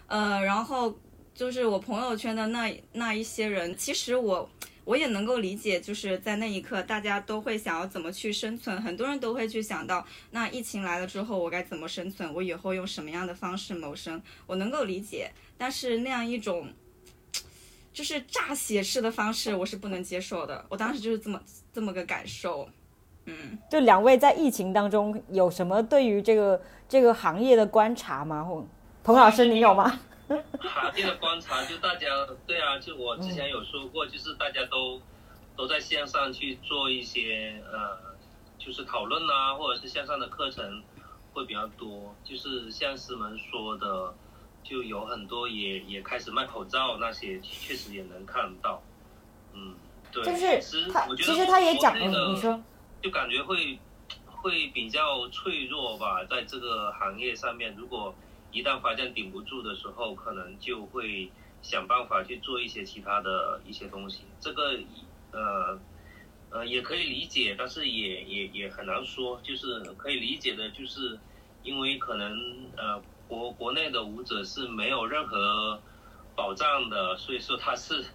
呃，然后就是我朋友圈的那那一些人，其实我。我也能够理解，就是在那一刻，大家都会想要怎么去生存，很多人都会去想到，那疫情来了之后，我该怎么生存？我以后用什么样的方式谋生？我能够理解，但是那样一种就是诈血式的方式，我是不能接受的。我当时就是这么这么个感受。嗯，就两位在疫情当中有什么对于这个这个行业的观察吗？或彭老师，你有吗？行业的观察，就大家对啊，就我之前有说过，就是大家都都在线上去做一些呃，就是讨论啊，或者是线上的课程会比较多。就是像师门说的，就有很多也也开始卖口罩那些，确实也能看到。嗯，对，就是其实他我觉得其实他也讲，国内的嗯，你说，就感觉会会比较脆弱吧，在这个行业上面，如果一旦发现顶不住的时候，可能就会想办法去做一些其他的一些东西。这个呃呃也可以理解，但是也也也很难说。就是可以理解的，就是因为可能呃国国内的舞者是没有任何保障的，所以说他是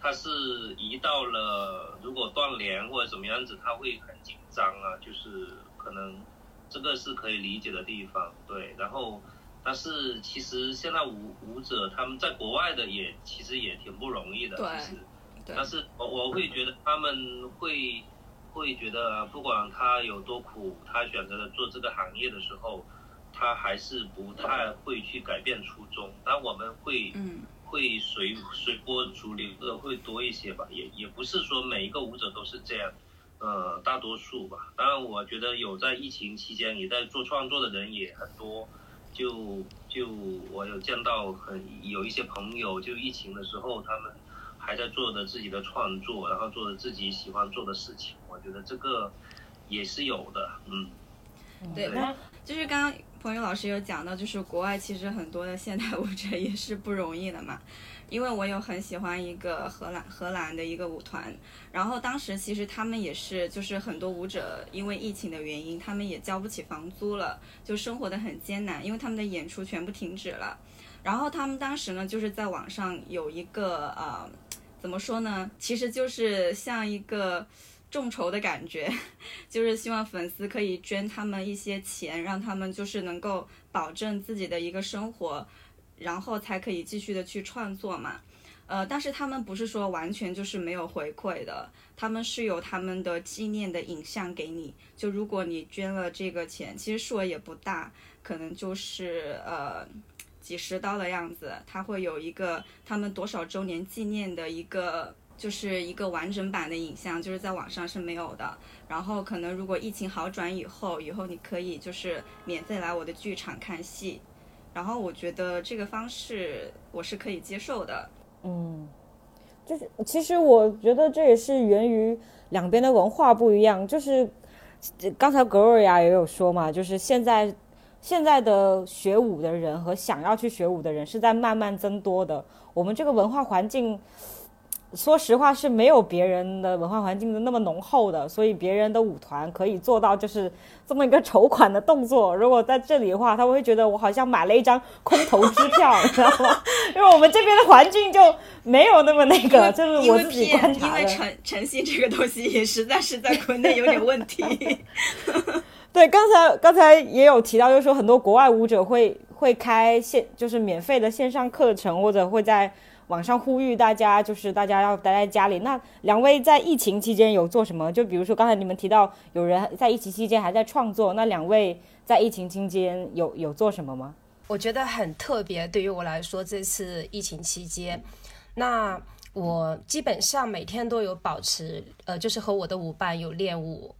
他是移到了如果断联或者怎么样子，他会很紧张啊，就是可能这个是可以理解的地方，对。然后，但是其实现在舞舞者他们在国外的也其实也挺不容易的，其实。但是我我会觉得他们会会觉得，不管他有多苦，他选择了做这个行业的时候，他还是不太会去改变初衷。但我们会嗯会随随波逐流的会多一些吧，也也不是说每一个舞者都是这样，呃，大多数吧。当然，我觉得有在疫情期间也在做创作的人也很多，就就我有见到很有一些朋友，就疫情的时候他们还在做着自己的创作，然后做着自己喜欢做的事情，我觉得这个也是有的，嗯。对，对那就是刚刚彭宇老师有讲到，就是国外其实很多的现代舞者也是不容易的嘛。因为我有很喜欢一个荷兰荷兰的一个舞团，然后当时其实他们也是，就是很多舞者因为疫情的原因，他们也交不起房租了，就生活的很艰难，因为他们的演出全部停止了。然后他们当时呢，就是在网上有一个呃，怎么说呢？其实就是像一个众筹的感觉，就是希望粉丝可以捐他们一些钱，让他们就是能够保证自己的一个生活，然后才可以继续的去创作嘛。呃，但是他们不是说完全就是没有回馈的，他们是有他们的纪念的影像给你。就如果你捐了这个钱，其实数额也不大，可能就是呃几十刀的样子，它会有一个他们多少周年纪念的一个。就是一个完整版的影像，就是在网上是没有的。然后可能如果疫情好转以后，以后你可以就是免费来我的剧场看戏。然后我觉得这个方式我是可以接受的。嗯，就是其实我觉得这也是源于两边的文化不一样。就是刚才格瑞亚也有说嘛，就是现在现在的学舞的人和想要去学舞的人是在慢慢增多的。我们这个文化环境。说实话是没有别人的文化环境的那么浓厚的，所以别人的舞团可以做到就是这么一个筹款的动作。如果在这里的话，他会觉得我好像买了一张空头支票，你知道吗？因为我们这边的环境就没有那么那个，就是我自己观 N，因察的。为诚诚信这个东西也实在是在国内有点问题。对，刚才刚才也有提到，就是说很多国外舞者会会开线，就是免费的线上课程，或者会在网上呼吁大家，就是大家要待在家里。那两位在疫情期间有做什么？就比如说刚才你们提到有人在疫情期间还在创作，那两位在疫情期间有有做什么吗？我觉得很特别，对于我来说，这次疫情期间，那我基本上每天都有保持，呃，就是和我的舞伴有练舞，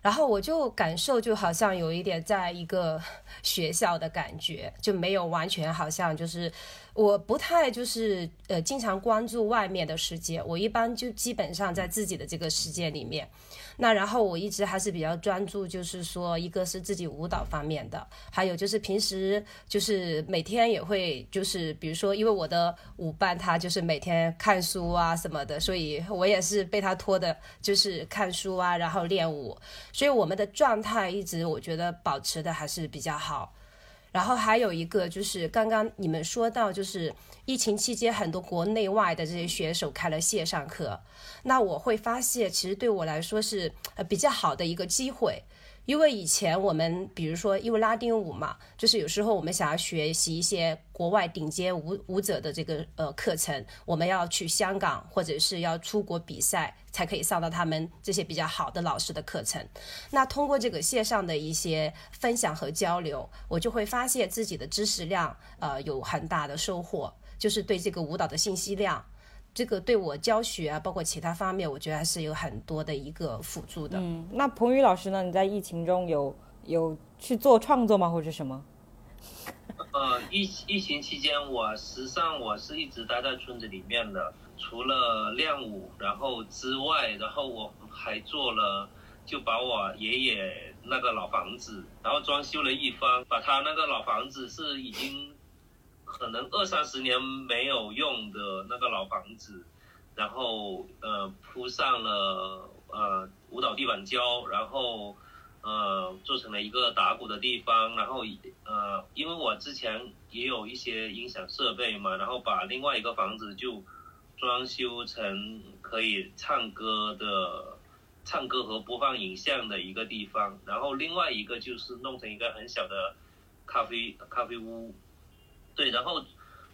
然后我就感受就好像有一点在一个学校的感觉，就没有完全好像就是我不太就是呃经常关注外面的世界，我一般就基本上在自己的这个世界里面。那然后我一直还是比较专注，就是说一个是自己舞蹈方面的，还有就是平时就是每天也会就是比如说因为我的舞伴他就是每天看书啊什么的，所以我也是被他拖的，就是看书啊，然后练舞，所以我们的状态一直我觉得保持的还是比较好。然后还有一个就是刚刚你们说到，就是疫情期间很多国内外的这些选手开了线上课，那我会发现其实对我来说是呃比较好的一个机会。因为以前我们比如说，因为拉丁舞嘛，就是有时候我们想要学习一些国外顶尖舞舞者的这个呃课程，我们要去香港或者是要出国比赛，才可以上到他们这些比较好的老师的课程。那通过这个线上的一些分享和交流，我就会发现自己的知识量呃有很大的收获，就是对这个舞蹈的信息量。这个对我教学啊，包括其他方面，我觉得还是有很多的一个辅助的。嗯，那彭宇老师呢？你在疫情中有有去做创作吗，或者什么？呃，疫疫情期间，我实际上我是一直待在村子里面的，除了练舞，然后之外，然后我还做了，就把我爷爷那个老房子，然后装修了一番，把他那个老房子是已经可能二三十年没有用的那个老房子，然后呃铺上了呃舞蹈地板胶，然后呃做成了一个打鼓的地方，然后呃因为我之前也有一些音响设备嘛，然后把另外一个房子就装修成可以唱歌的。唱歌和播放影像的一个地方，然后另外一个就是弄成一个很小的咖啡咖啡屋，对，然后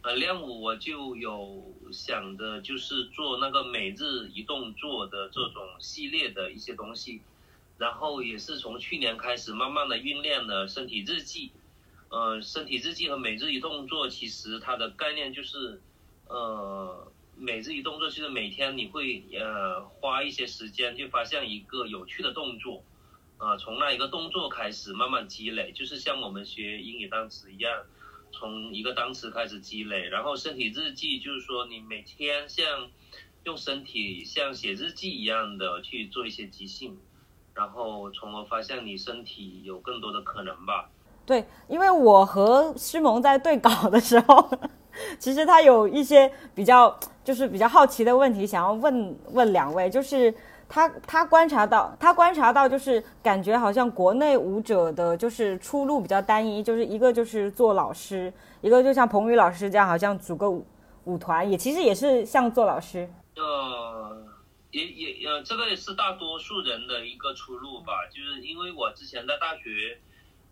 呃练舞我就有想的就是做那个每日一动作的这种系列的一些东西，然后也是从去年开始慢慢的酝酿了身体日记，呃身体日记和每日一动作其实它的概念就是呃。每日一动作就是每天你会呃花一些时间去发现一个有趣的动作，啊、从那一个动作开始慢慢积累，就是像我们学英语单词一样，从一个单词开始积累。然后身体日记就是说你每天像用身体像写日记一样的去做一些即兴，然后从而发现你身体有更多的可能吧。对，因为我和诗萌在对稿的时候，其实他有一些比较就是比较好奇的问题想要问问两位，就是他他观察到他观察到就是感觉好像国内舞者的就是出路比较单一，就是一个就是做老师，一个就像彭宇老师这样，好像组个舞舞团，也其实也是像做老师。呃，也也呃，这个也是大多数人的一个出路吧，就是因为我之前在大学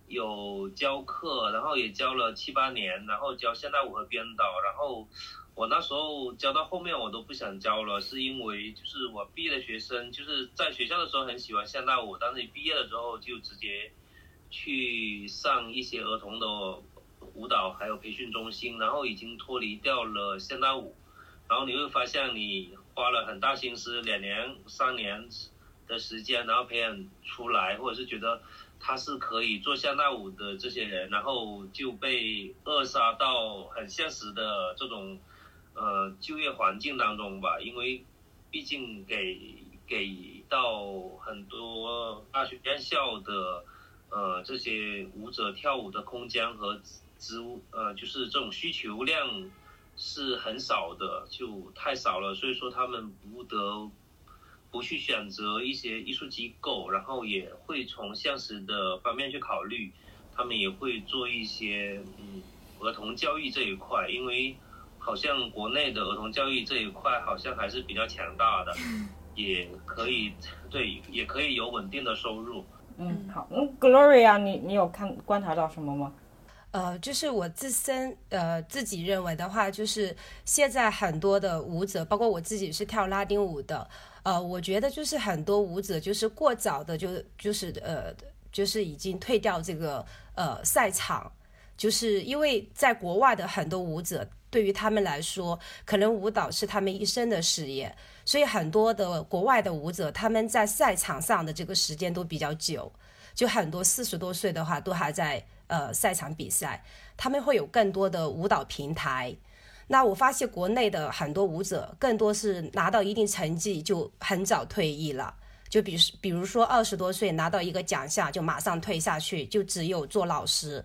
有教课，然后也教了七八年，然后教现代舞和编导，然后我那时候教到后面我都不想教了，是因为就是我毕业的学生就是在学校的时候很喜欢现代舞，但是毕业了之后就直接去上一些儿童的舞蹈还有培训中心，然后已经脱离掉了现代舞。然后你会发现你花了很大心思，两年、三年的时间，然后培养出来，或者是觉得他是可以做现代舞的这些人，然后就被扼杀到很现实的这种呃就业环境当中吧，因为毕竟给给到很多大学院校的呃这些舞者跳舞的空间和职务呃就是这种需求量。是很少的，就太少了，所以说他们不得不去选择一些艺术机构，然后也会从现实的方面去考虑，他们也会做一些嗯儿童教育这一块，因为好像国内的儿童教育这一块好像还是比较强大的，也可以 对，也可以有稳定的收入。嗯，好，嗯，Gloria，你你有看观察到什么吗？呃，就是我自身呃自己认为的话，就是现在很多的舞者，包括我自己是跳拉丁舞的，呃，我觉得就是很多舞者就是过早的就就是呃就是已经退掉这个呃赛场，就是因为在国外的很多舞者，对于他们来说，可能舞蹈是他们一生的事业，所以很多的国外的舞者，他们在赛场上的这个时间都比较久，就很多四十多岁的话都还在。呃，赛场比赛，他们会有更多的舞蹈平台。那我发现国内的很多舞者，更多是拿到一定成绩就很早退役了。就比如，比如说二十多岁拿到一个奖项就马上退下去，就只有做老师。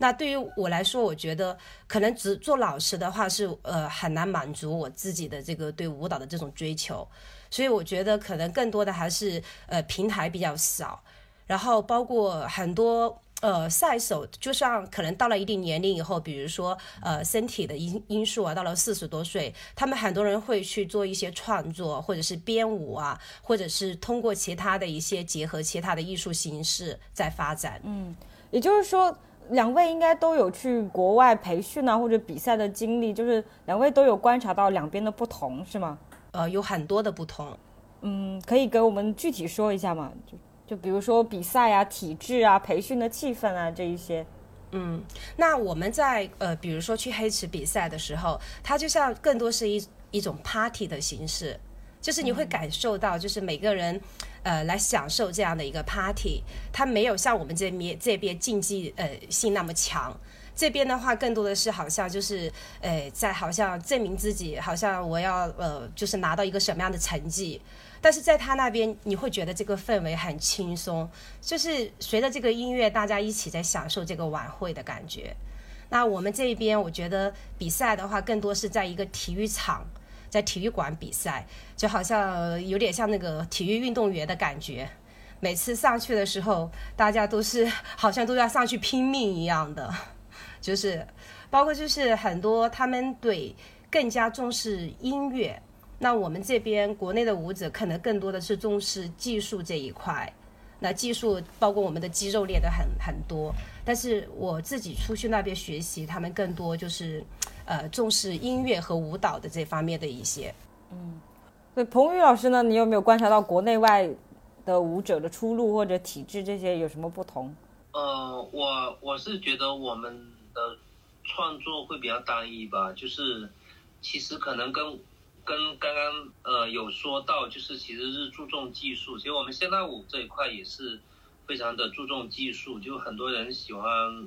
那对于我来说，我觉得可能只做老师的话是呃很难满足我自己的这个对舞蹈的这种追求。所以我觉得可能更多的还是呃平台比较少，然后包括很多。呃，赛手就像可能到了一定年龄以后，比如说呃身体的因因素啊，到了四十多岁，他们很多人会去做一些创作，或者是编舞啊，或者是通过其他的一些结合其他的艺术形式在发展。嗯，也就是说，两位应该都有去国外培训啊或者比赛的经历，就是两位都有观察到两边的不同，是吗？呃，有很多的不同。嗯，可以给我们具体说一下吗？就就比如说比赛啊、体制啊、培训的气氛啊这一些。嗯，那我们在呃，比如说去黑池比赛的时候，它就像更多是一一种 party 的形式，就是你会感受到，就是每个人呃来享受这样的一个 party，它没有像我们这边这边竞技呃性那么强。这边的话，更多的是好像就是，呃，在好像证明自己，好像我要呃，就是拿到一个什么样的成绩。但是在他那边，你会觉得这个氛围很轻松，就是随着这个音乐，大家一起在享受这个晚会的感觉。那我们这边，我觉得比赛的话，更多是在一个体育场，在体育馆比赛，就好像有点像那个体育运动员的感觉。每次上去的时候，大家都是好像都要上去拼命一样的，就是包括就是很多他们对更加重视音乐。那我们这边国内的舞者可能更多的是重视技术这一块，那技术包括我们的肌肉练得很很多，但是我自己出去那边学习，他们更多就是，呃，重视音乐和舞蹈的这方面的一些。嗯对，彭宇老师呢，你有没有观察到国内外的舞者的出路或者体制这些有什么不同？呃，我我是觉得我们的创作会比较单一吧，就是其实可能跟跟刚刚呃有说到，就是其实是注重技术，其实我们现代舞这一块也是非常的注重技术，就很多人喜欢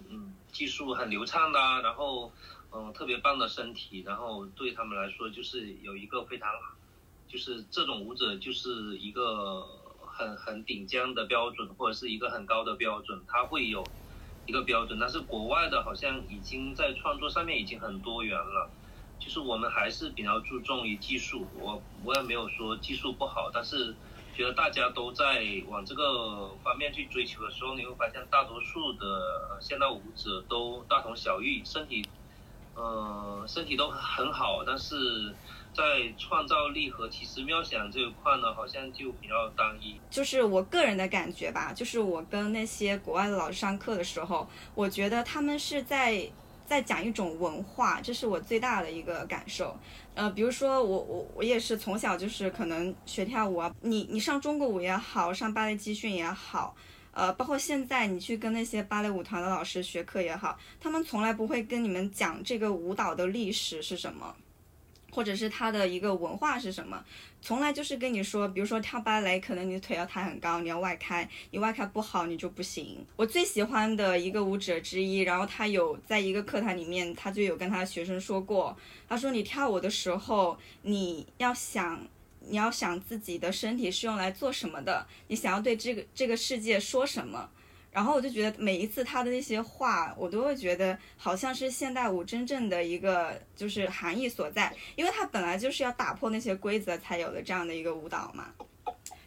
嗯技术很流畅的啊，然后嗯、特别棒的身体，然后对他们来说就是有一个非常就是这种舞者就是一个很很顶尖的标准，或者是一个很高的标准，他会有一个标准。但是国外的好像已经在创作上面已经很多元了，就是我们还是比较注重于技术。我我也没有说技术不好，但是觉得大家都在往这个方面去追求的时候，你会发现大多数的现代舞者都大同小异，身体呃身体都很好，但是。在创造力和奇思妙想这一块呢，好像就比较单一。就是我个人的感觉吧，就是我跟那些国外的老师上课的时候，我觉得他们是在在讲一种文化，这是我最大的一个感受。呃，比如说我我我也是从小就是可能学跳舞啊，你你上中国舞也好，上芭蕾集训也好。呃，包括现在你去跟那些芭蕾舞团的老师学课也好，他们从来不会跟你们讲这个舞蹈的历史是什么，或者是它的一个文化是什么，从来就是跟你说，比如说跳芭蕾，可能你腿要抬很高，你要外开，你外开不好你就不行。我最喜欢的一个舞者之一，然后他有在一个课堂里面，他就有跟他的学生说过，他说你跳舞的时候，你要想。你要想自己的身体是用来做什么的，你想要对这个这个世界说什么，然后我就觉得每一次他的那些话，我都会觉得好像是现代舞真正的一个就是含义所在，因为它本来就是要打破那些规则才有的这样的一个舞蹈嘛，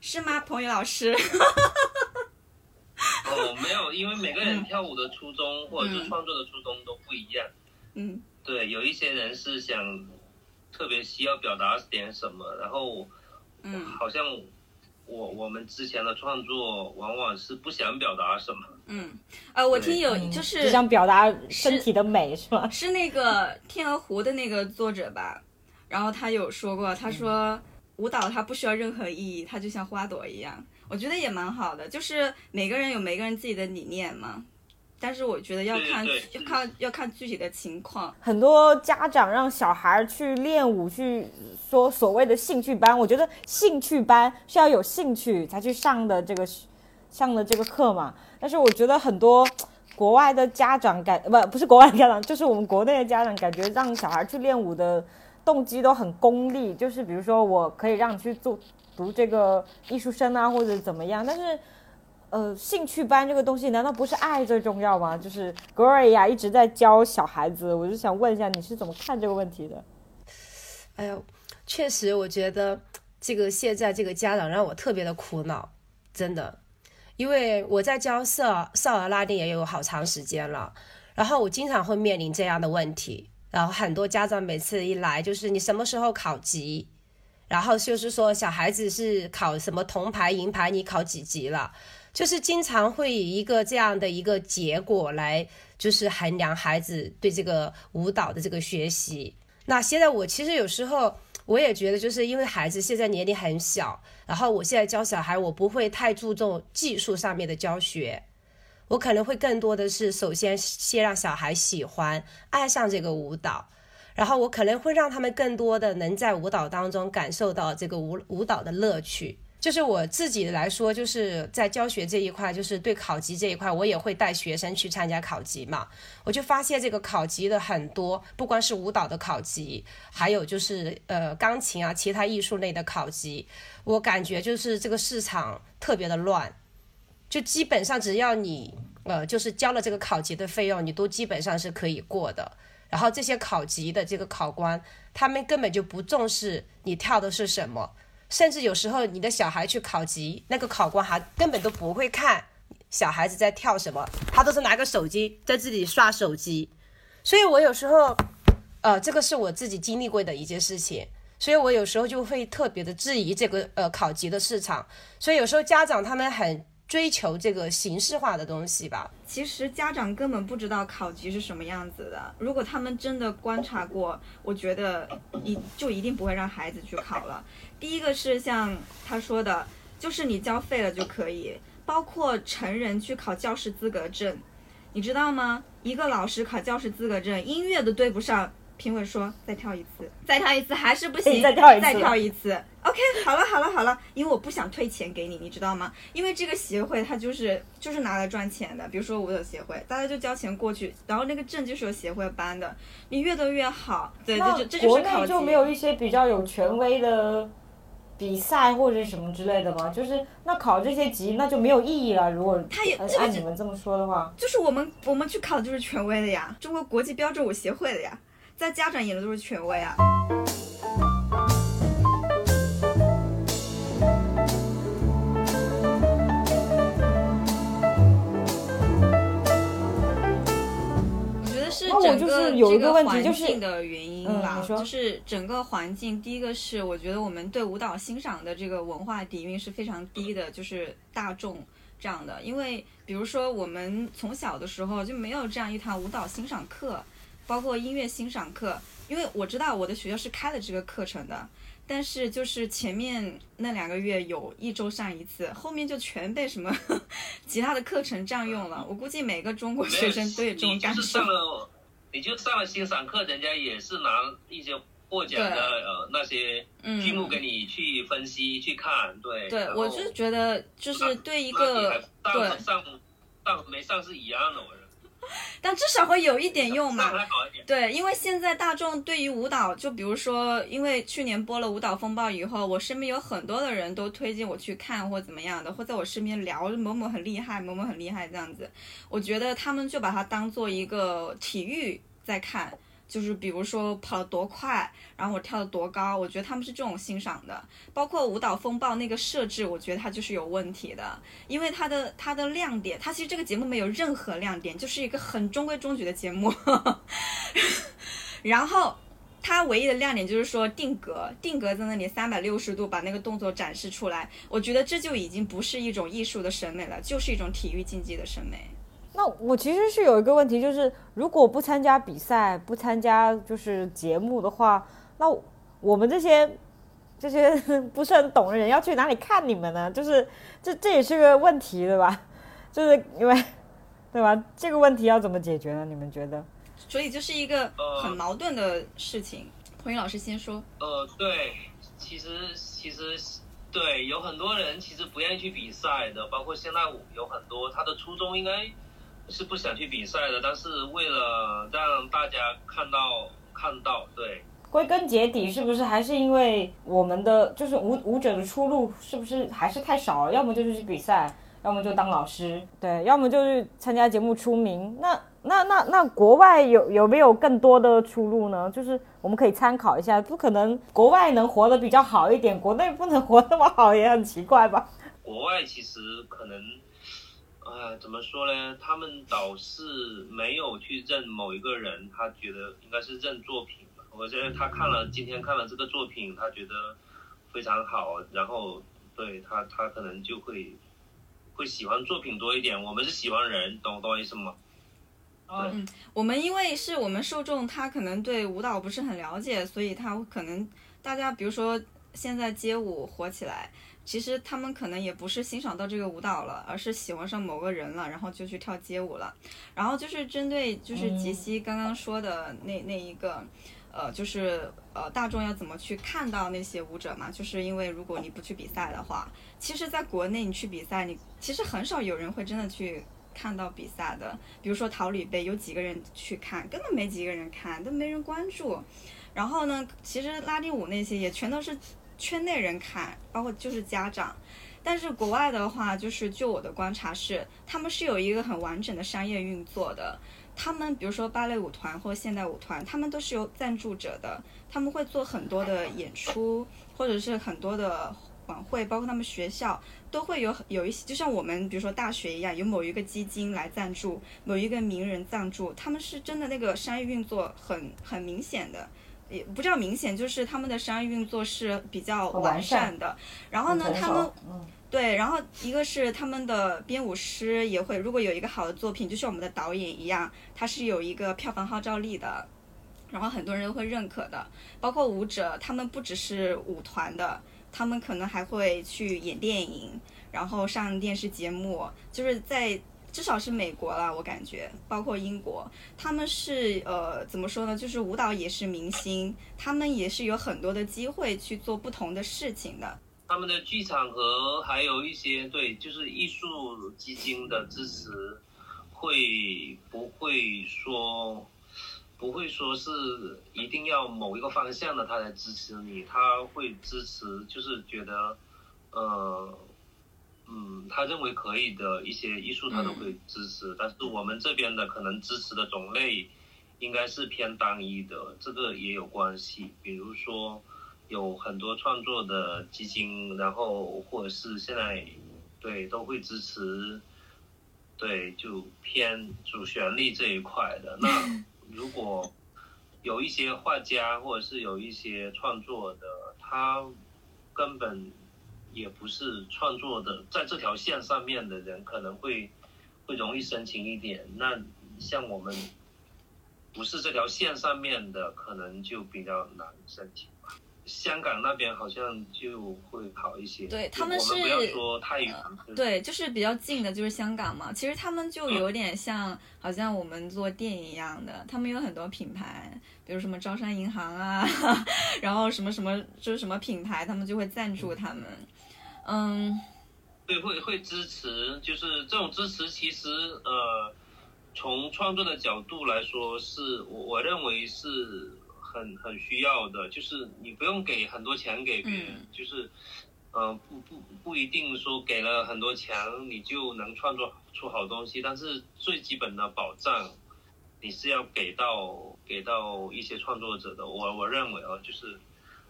是吗，彭宇老师？哦，没有，因为每个人跳舞的初衷或者是创作的初衷都不一样。嗯对，有一些人是想特别需要表达点什么，然后嗯好像我我们之前的创作往往是不想表达什么。嗯，呃，我听有嗯就是只想表达身体的美是吗？是那个《天鹅湖》的那个作者吧，然后他有说过，他说舞蹈它不需要任何意义，它就像花朵一样。我觉得也蛮好的，就是每个人有每个人自己的理念嘛，但是我觉得要看对对要看要看具体的情况。很多家长让小孩去练舞，去说所谓的兴趣班，我觉得兴趣班是要有兴趣才去上的这个上的这个课嘛。但是我觉得很多国外的家长感不不是国外的家长，就是我们国内的家长感觉让小孩去练舞的动机都很功利，就是比如说我可以让你去做读这个艺术生啊，或者怎么样，但是。呃，兴趣班这个东西难道不是爱最重要吗？就是 Gloria 一直在教小孩子，我就想问一下你是怎么看这个问题的？哎呦，确实，我觉得这个现在这个家长让我特别的苦恼，真的，因为我在教少少儿拉丁也有好长时间了，然后我经常会面临这样的问题，然后很多家长每次一来就是你什么时候考级，然后就是说小孩子是考什么铜牌、银牌，你考几级了？就是经常会以一个这样的一个结果来，就是衡量孩子对这个舞蹈的这个学习。那现在我其实有时候我也觉得，就是因为孩子现在年龄很小，然后我现在教小孩，我不会太注重技术上面的教学，我可能会更多的是首先先让小孩喜欢、爱上这个舞蹈。然后我可能会让他们更多的能在舞蹈当中感受到这个舞舞蹈的乐趣。就是我自己来说，就是在教学这一块，就是对考级这一块，我也会带学生去参加考级嘛。我就发现这个考级的很多，不光是舞蹈的考级，还有就是呃钢琴啊，其他艺术类的考级，我感觉就是这个市场特别的乱，就基本上只要你呃，就是交了这个考级的费用，你都基本上是可以过的。然后这些考级的这个考官，他们根本就不重视你跳的是什么，甚至有时候你的小孩去考级，那个考官还根本都不会看小孩子在跳什么，他都是拿个手机在自己刷手机。所以我有时候，呃，这个是我自己经历过的一件事情，所以我有时候就会特别的质疑这个呃考级的市场。所以有时候家长他们很追求这个形式化的东西吧，其实家长根本不知道考级是什么样子的。如果他们真的观察过，我觉得一就一定不会让孩子去考了。第一个是像他说的，就是你交费了就可以，包括成人去考教师资格证，你知道吗？一个老师考教师资格证，音乐都对不上。评委说再跳一次，再跳一次还是不行，再跳一次再跳一次。OK，好了好了好了，因为我不想退钱给你，你知道吗？因为这个协会它就是就是拿来赚钱的，比如说舞蹈协会，大家就交钱过去，然后那个证就是由协会颁的，你越多越好。对，这就这就国是考就没有一些比较有权威的比赛或者什么之类的吗？就是那考这些级那就没有意义了。如果他也这个按你们这么说的话，就是我们我们去考就是权威的呀，中国国际标准舞协会的呀，在家长眼里都是权威啊。我觉得是那我整个就是有一个环问题就是境的原因吧，嗯你说就是整个环境。第一个是我觉得我们对舞蹈欣赏的这个文化底蕴是非常低的，就是大众这样的。因为比如说我们从小的时候就没有这样一堂舞蹈欣赏课，包括音乐欣赏课。因为我知道我的学校是开了这个课程的，但是就是前面那两个月有一周上一次，后面就全被什么 其他的课程占用了。我估计每个中国学生都有这种感受你就是上。了，你就上了欣赏课，人家也是拿一些获奖的呃那些嗯剧目给你去分析、去看，对。对，我就是觉得，就是对一个还对上，上上没上是一样的。但至少会有一点用嘛。对，因为现在大众对于舞蹈，就比如说，因为去年播了《舞蹈风暴》以后，我身边有很多的人都推荐我去看或怎么样的，或在我身边聊某某很厉害，某某很厉害这样子。我觉得他们就把它当做一个体育在看，就是比如说跑得多快，然后我跳得多高，我觉得他们是这种欣赏的。包括《舞蹈风暴》那个设置，我觉得它就是有问题的，因为它的它的亮点，它其实这个节目没有任何亮点，就是一个很中规中矩的节目。然后它唯一的亮点就是说定格，定格在那里三百六十度把那个动作展示出来，我觉得这就已经不是一种艺术的审美了，就是一种体育竞技的审美。那我其实是有一个问题，就是如果不参加比赛，不参加就是节目的话，那我们这些这些 不是很懂的人要去哪里看你们呢？就是这这也是个问题，对吧？就是因为对吧？这个问题要怎么解决呢？你们觉得？所以就是一个呃很矛盾的事情。彭宇老师先说，呃，对，其实其实对，有很多人其实不愿意去比赛的，包括现在我有很多他的初衷应该是不想去比赛的，但是为了让大家看到看到，对，归根结底，是不是还是因为我们的就是舞舞者的出路是不是还是太少了？要么就是去比赛，要么就当老师，对，要么就是参加节目出名。那那那那国外有有没有更多的出路呢？就是我们可以参考一下，不可能国外能活得比较好一点，国内不能活那么好，也很奇怪吧？国外其实可能，呃，怎么说呢？他们倒是没有去认某一个人，他觉得应该是认作品嘛。我觉得他看了今天看了这个作品，他觉得非常好，然后对他他可能就会会喜欢作品多一点。我们是喜欢人，懂懂我意思吗？对，我们因为是我们受众，他可能对舞蹈不是很了解，所以他可能大家比如说现在街舞火起来，其实他们可能也不是欣赏到这个舞蹈了，而是喜欢上某个人了，然后就去跳街舞了。然后就是针对就是杰西刚刚说的那那一个。呃，就是呃，大众要怎么去看到那些舞者嘛？就是因为如果你不去比赛的话，其实在国内你去比赛，你其实很少有人会真的去看到比赛的。比如说桃李杯，有几个人去看？根本没几个人看，都没人关注。然后呢，其实拉丁舞那些也全都是圈内人看，包括就是家长。但是国外的话，就是就我的观察是，他们是有一个很完整的商业运作的。他们比如说芭蕾舞团或现代舞团，他们都是有赞助者的，他们会做很多的演出，或者是很多的晚会，包括他们学校都会有有一些，就像我们比如说大学一样，有某一个基金来赞助，某一个名人赞助，他们是真的那个商业运作很很明显的。也不叫明显，就是他们的商业运作是比较完完善善的。然后呢他们嗯对，然后一个是他们的编舞师也会，如果有一个好的作品，就像我们的导演一样，他是有一个票房号召力的，然后很多人都会认可的。包括舞者，他们不只是舞团的，他们可能还会去演电影，然后上电视节目，就是在。至少是美国啦，我感觉，包括英国，他们是呃怎么说呢？就是舞蹈也是明星，他们也是有很多的机会去做不同的事情的。他们的剧场和还有一些对，就是艺术基金的支持，会不会说不会说是一定要某一个方向的他来支持你，他会支持就是觉得，呃，嗯，他认为可以的一些艺术他都会支持，但是我们这边的可能支持的种类应该是偏单一的，这个也有关系，比如说。有很多创作的基金，然后或者是现在对都会支持，对就偏主旋律这一块的。那如果有一些画家或者是有一些创作的，他根本也不是创作的，在这条线上面的人可能会会容易申请一点。那像我们不是这条线上面的，可能就比较难申请吧。香港那边好像就会好一些。对他们我们不要是说太远。就是对，就是比较近的，就是香港嘛。其实他们就有点像，好像我们做电影一样的，他们有很多品牌，比如什么招商银行啊，然后什么什么就是什么品牌，他们就会赞助他们。嗯，对，会会支持，就是这种支持，其实呃，从创作的角度来说，是我我认为是很很需要的，就是你不用给很多钱给别人，嗯就是呃不不不一定说给了很多钱你就能创作出好东西，但是最基本的保障你是要给到给到一些创作者的，我我认为啊，就是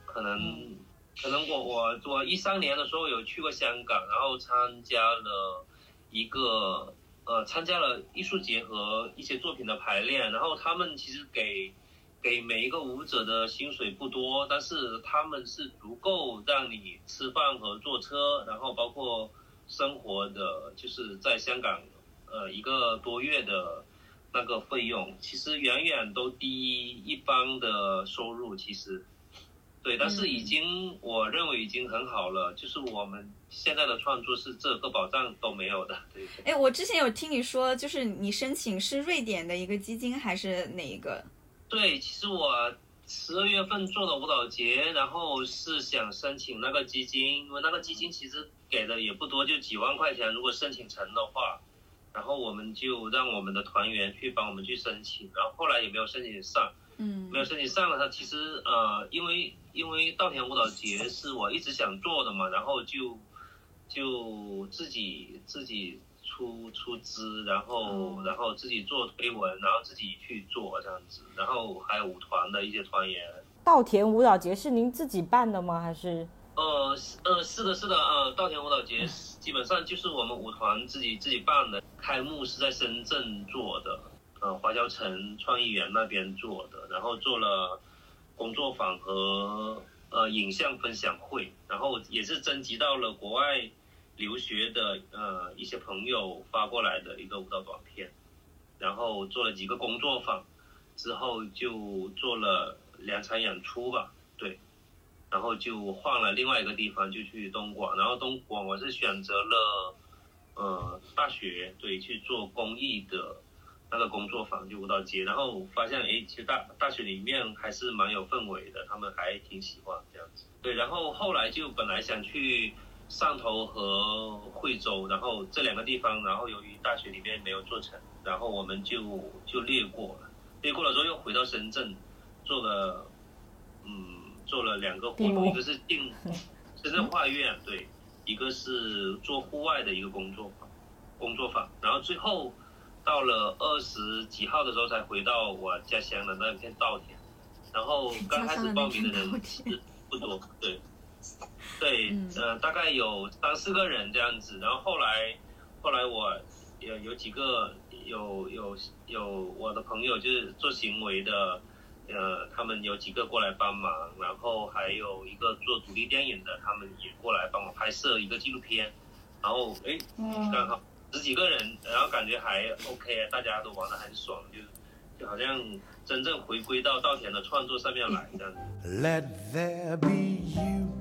可能。可能我我我一三年的时候有去过香港，然后参加了一个呃参加了艺术节和一些作品的排练，然后他们其实给给每一个舞者的薪水不多，但是他们是足够让你吃饭和坐车，然后包括生活的，就是在香港呃一个多月的那个费用，其实远远都低一般的收入，其实。对，但是已经、我认为已经很好了，就是我们现在的创作是这个保障都没有的。对，对哎，我之前有听你说，就是你申请是瑞典的一个基金还是哪一个？对，其实我十二月份做的舞蹈节，然后是想申请那个基金，因为那个基金其实给的也不多，就几万块钱，如果申请成的话，然后我们就让我们的团员去帮我们去申请，然后后来也没有申请上。嗯没有申请上了，他其实呃，因为因为稻田舞蹈节是我一直想做的嘛，然后就就自己自己出出资，然后、然后自己做推文，然后自己去做这样子，然后还有舞团的一些团员。稻田舞蹈节是您自己办的吗？还是呃是呃是的是的呃，稻田舞蹈节基本上就是我们舞团自己自己办的，开幕是在深圳做的，呃华侨城创意园那边做的，然后做了工作坊和呃影像分享会，然后也是征集到了国外留学的呃一些朋友发过来的一个舞蹈短片，然后做了几个工作坊，之后就做了两场演出吧，对。然后就换了另外一个地方，就去东莞。然后东莞我是选择了，呃，大学对去做公益的那个工作坊，就舞蹈节。然后发现，哎，其实大大学里面还是蛮有氛围的，他们还挺喜欢这样子。对，然后后来就本来想去汕头和惠州，然后这两个地方，然后由于大学里面没有做成，然后我们就就略过了。略过了之后又回到深圳，做了，嗯。做了两个活动，一个是定深圳画院，对，一个是做户外的一个工作坊，工作坊，然后最后到了二十几号的时候才回到我家乡的那片稻田，然后 刚开始报名的人是不多，对，对，嗯呃，大概有三四个人这样子，然后后来后来我有有几个有有有我的朋友就是做行为的。呃，他们有几个过来帮忙，然后还有一个做独立电影的，他们也过来帮我拍摄一个纪录片，然后哎，刚好十几个人，然后感觉还 OK，大家都玩的很爽，就就好像真正回归到稻田的创作上面来这样子。Let there be you.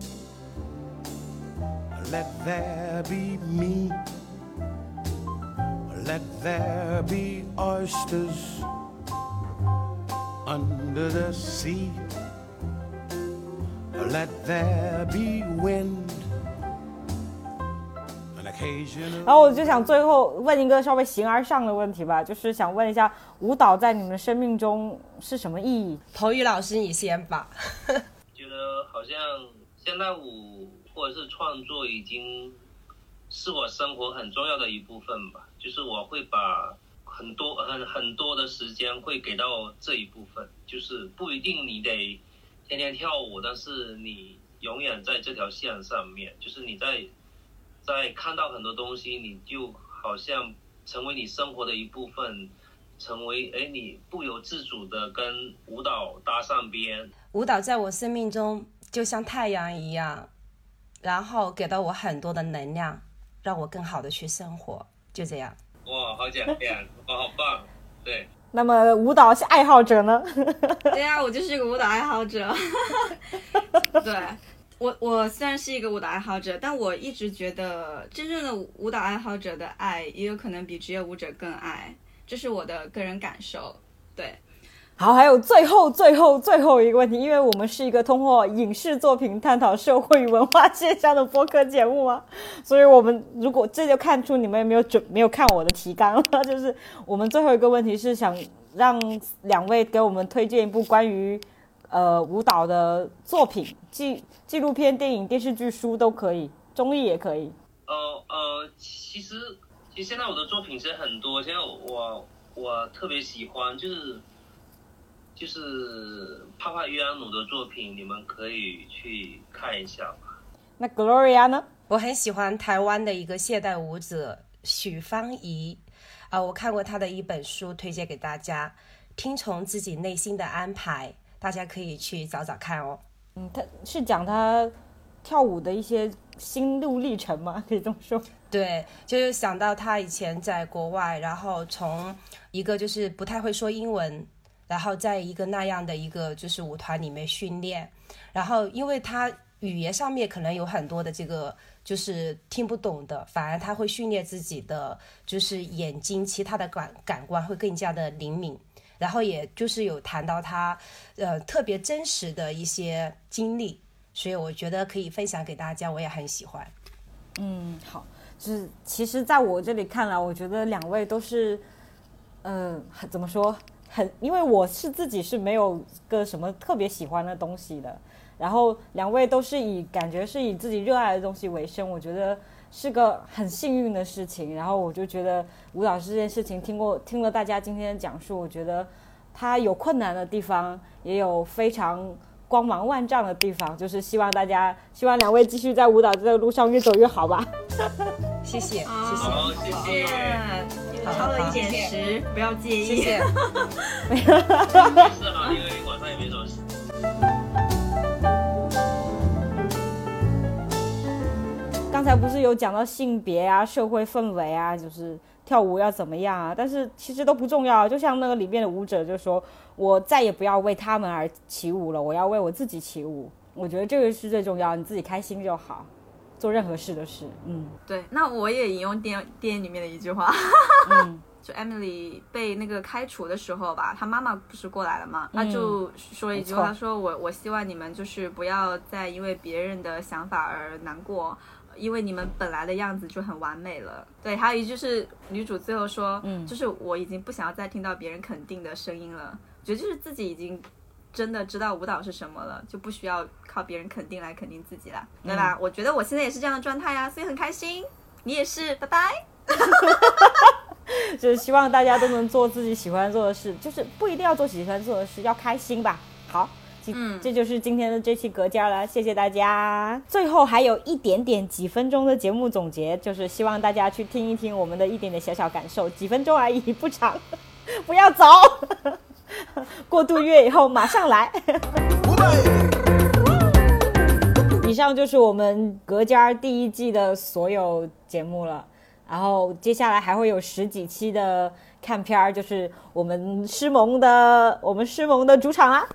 Let there be me. Let there be oysters under the sea. Let there be wind. 然后我就想最后问一个稍微形而上的问题吧，就是想问一下，舞蹈在你们生命中是什么意义？彭宇老师，你先吧。觉得好像现代舞或者是创作已经是我生活很重要的一部分吧。就是我会把很多很很多的时间会给到这一部分，就是不一定你得天天跳舞，但是你永远在这条线上面，就是你在在看到很多东西，你就好像成为你生活的一部分。成为哎，你不由自主的跟舞蹈搭上边，舞蹈在我生命中就像太阳一样，然后给到我很多的能量，让我更好的去生活。就这样。哇，好奖励，哇，好棒！对，那么舞蹈爱好者呢？对呀、我就是一个舞蹈爱好者。对，我我虽然是一个舞蹈爱好者，但我一直觉得真正的舞蹈爱好者的爱，也有可能比职业舞者更爱，这是我的个人感受。对，好，还有最后最后最后一个问题，因为我们是一个通过影视作品探讨社会与文化现象的播客节目嘛，所以我们如果这就看出你们有没有准没有看我的提纲了，就是我们最后一个问题是想让两位给我们推荐一部关于呃舞蹈的作品，纪纪录片、电影、电视剧、书都可以，综艺也可以。呃呃，其实其实现在我的作品其实很多，现在我我特别喜欢就是就是帕帕约安努的作品，你们可以去看一下吧。那 Gloria 呢？我很喜欢台湾的一个现代舞者许芳宜，啊、我看过她的一本书，推荐给大家，《听从自己内心的安排》，大家可以去找找看哦。嗯，他是讲他跳舞的一些心路历程吗？可以这么说。对，就是想到他以前在国外，然后从一个就是不太会说英文，然后在一个那样的一个就是舞团里面训练，然后因为他语言上面可能有很多的这个就是听不懂的，反而他会训练自己的就是眼睛其他的感感官会更加的灵敏。然后也就是有谈到他，呃，特别真实的一些经历，所以我觉得可以分享给大家，我也很喜欢。嗯，好，就是其实在我这里看来，我觉得两位都是，嗯、怎么说，很，因为我是自己是没有个什么特别喜欢的东西的，然后两位都是以感觉是以自己热爱的东西为生，我觉得是个很幸运的事情。然后我就觉得舞蹈这件事情，听过听了大家今天的讲述，我觉得它有困难的地方，也有非常光芒万丈的地方，就是希望大家，希望两位继续在舞蹈这个路上越走越好吧。谢谢，谢谢。好，谢谢。超了一点十，不要介意。谢谢。没事啊，因为晚上也没什么刚才不是有讲到性别啊、社会氛围啊，就是跳舞要怎么样啊？但是其实都不重要。就像那个里面的舞者就说：“我再也不要为他们而起舞了，我要为我自己起舞。”我觉得这个是最重要，你自己开心就好，做任何事的事。嗯对，那我也引用电电影里面的一句话，嗯 就 Emily 被那个开除的时候吧，她妈妈不是过来了吗？她就说一句话，她说我我希望你们就是不要再因为别人的想法而难过。因为你们本来的样子就很完美了。对，还有一句是女主最后说，嗯就是我已经不想要再听到别人肯定的声音了。觉得就是自己已经真的知道舞蹈是什么了，就不需要靠别人肯定来肯定自己了，对嗯吧？我觉得我现在也是这样的状态呀，所以很开心。你也是，拜拜。就是希望大家都能做自己喜欢做的事，就是不一定要做喜欢做的事，要开心吧。好，这嗯这就是今天的这期隔间了，谢谢大家。最后还有一点点几分钟的节目总结，就是希望大家去听一听我们的一点点小小感受，几分钟而已，不长，不要走。过渡月以后马上来。以上就是我们隔间第一季的所有节目了。然后接下来还会有十几期的看片儿，就是我们诗萌的我们诗萌的主场啦。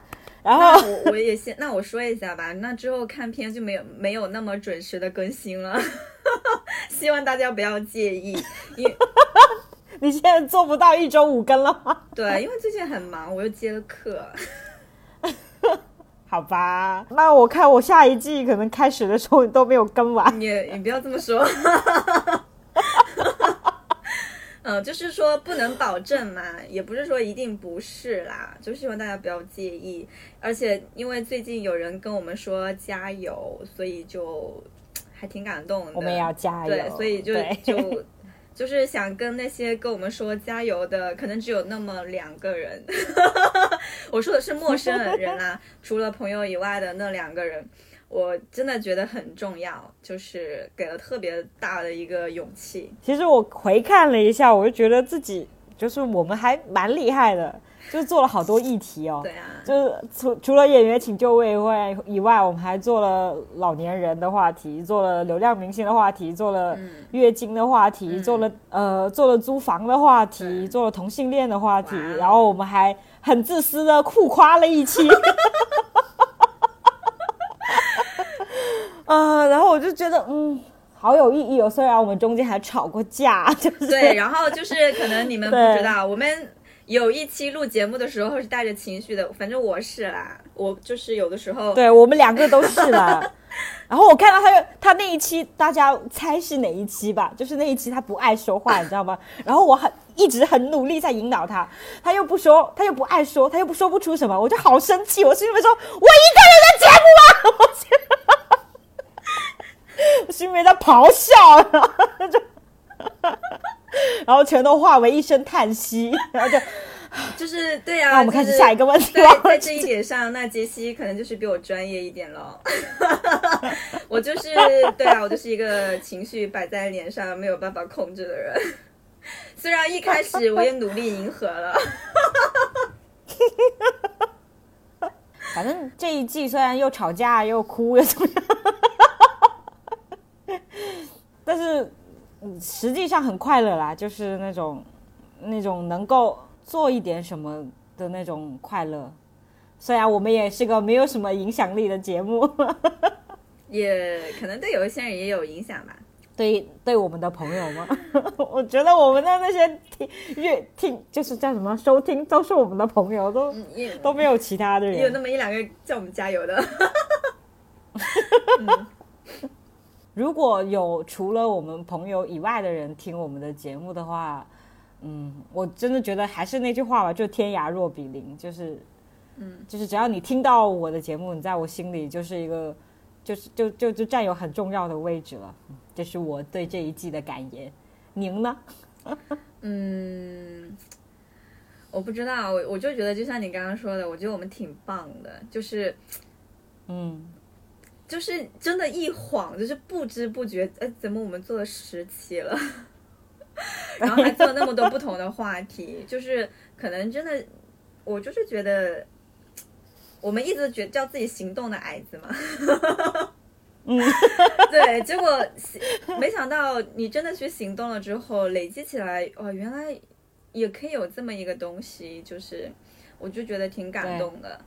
然后我我也先，那我说一下吧。那之后看片就没有没有那么准时的更新了，希望大家不要介意。因为 你现在做不到一周五更了吗？对，因为最近很忙，我又接了课。好吧，那我看我下一季可能开始的时候都没有更完。你你不要这么说。嗯，就是说不能保证嘛，也不是说一定不是啦，就希望大家不要介意。而且因为最近有人跟我们说加油，所以就还挺感动的。我们也要加油。对，所以就就就是想跟那些跟我们说加油的，可能只有那么两个人。我说的是陌生人啦，除了朋友以外的那两个人，我真的觉得很重要，就是给了特别大的一个勇气。其实我回看了一下，我就觉得自己就是我们还蛮厉害的，就是做了好多议题哦。对啊，就是除除了演员请就位以外以外，我们还做了老年人的话题，做了流量明星的话题，做了嗯月经的话题，做了呃做了租房的话题，对做了同性恋的话题，然后我们还很自私的酷夸了一期。啊、然后我就觉得，嗯，好有意义哦。虽然我们中间还吵过架，就是对，然后就是可能你们不知道，我们有一期录节目的时候是带着情绪的，反正我是啦，我就是有的时候对我们两个都是啦。然后我看到他有他那一期，大家猜是哪一期吧？就是那一期他不爱说话，你知道吗？然后我很一直很努力在引导他，他又不说，他又不爱说，他又不说不出什么，我就好生气。我心里面说，我一个人的节目吗？我心我心里面在咆哮，然后就，然后全都化为一声叹息，然后就，就是对啊，那我们开始下一个问题对，在这一点上，那杰西可能就是比我专业一点咯。我就是对啊，我就是一个情绪摆在脸上没有办法控制的人。虽然一开始我也努力迎合了，反正这一季虽然又吵架又哭又怎么样，但是嗯实际上很快乐啦，就是那种那种能够做一点什么的那种快乐。虽然我们也是个没有什么影响力的节目，也可能对有一些人也有影响吧。对对我们的朋友们，我觉得我们的那些听乐听就是叫什么收听都是我们的朋友，都也都没有其他的人。有那么一两个叫我们加油的。如果有除了我们朋友以外的人听我们的节目的话，嗯，我真的觉得还是那句话吧，就天涯若比邻，就是，嗯，就是只要你听到我的节目，你在我心里就是一个，就是就就就占有很重要的位置了。嗯这是我对这一季的感言。您呢？嗯，我不知道，我我就觉得就像你刚刚说的，我觉得我们挺棒的，就是嗯，就是真的，一晃就是不知不觉，哎，怎么我们做了十期了？然后还做了那么多不同的话题，就是可能真的，我就是觉得，我们一直觉叫自己行动的矮子嘛，嗯，对，结果没想到你真的去行动了之后，累积起来，哦，原来也可以有这么一个东西，就是我就觉得挺感动的。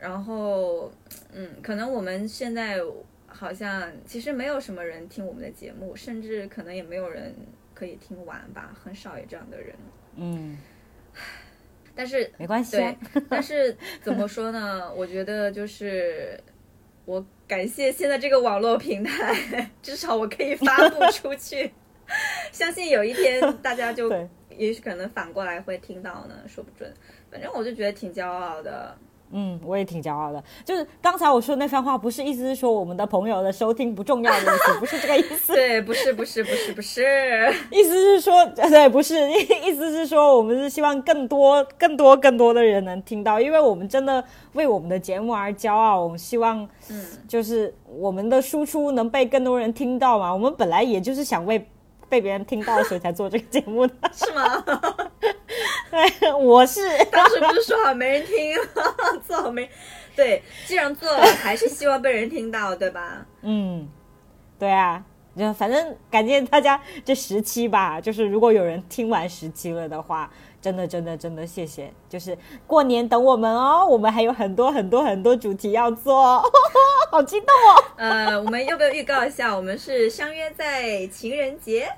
然后，嗯，可能我们现在好像其实没有什么人听我们的节目，甚至可能也没有人可以听完吧，很少有这样的人。嗯，但是没关系、啊对。，但是怎么说呢？我觉得就是我感谢现在这个网络平台，至少我可以发布 出去。相信有一天大家就也许可能反过来会听到呢，说不准。反正我就觉得挺骄傲的。嗯，我也挺骄傲的。就是刚才我说的那番话，不是意思是说我们的朋友的收听不重要的意思，不是这个意思。对，不是不是不是不是，意思是说，对，不是，意思是说，我们是希望更多、更多、更多的人能听到，因为我们真的为我们的节目而骄傲。我们希望，嗯，就是我们的输出能被更多人听到嘛。我们本来也就是想为被别人听到，所以才做这个节目的。是吗？对，我是。当时不是说好没人听，做好没？对，既然做了，还是希望被人听到，对吧？嗯，对啊，就反正感谢大家这十期吧。就是如果有人听完十期了的话，真的真的真的谢谢。就是过年等我们哦，我们还有很多很多很多主题要做，好激动哦。呃，我们要不要预告一下？我们是相约在情人节，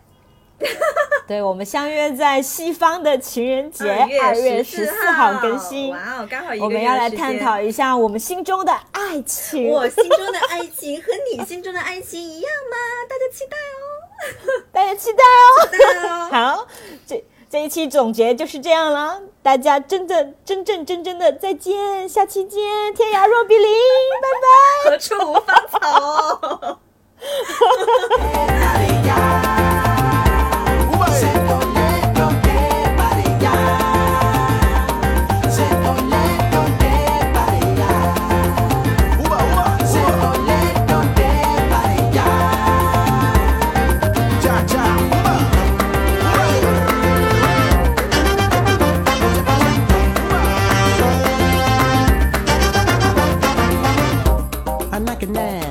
对，我们相约在西方的情人节，二月十四号更新。哇哦，刚好一个我们要来探讨一下我们心中的爱情。我心中的爱情和你心中的爱情一样吗？大家期待哦，大家期待哦。期待哦。好，这这一期总结就是这样了，大家真的真正真正的再见，下期见，天涯若比邻，拜拜。何处无芳草. man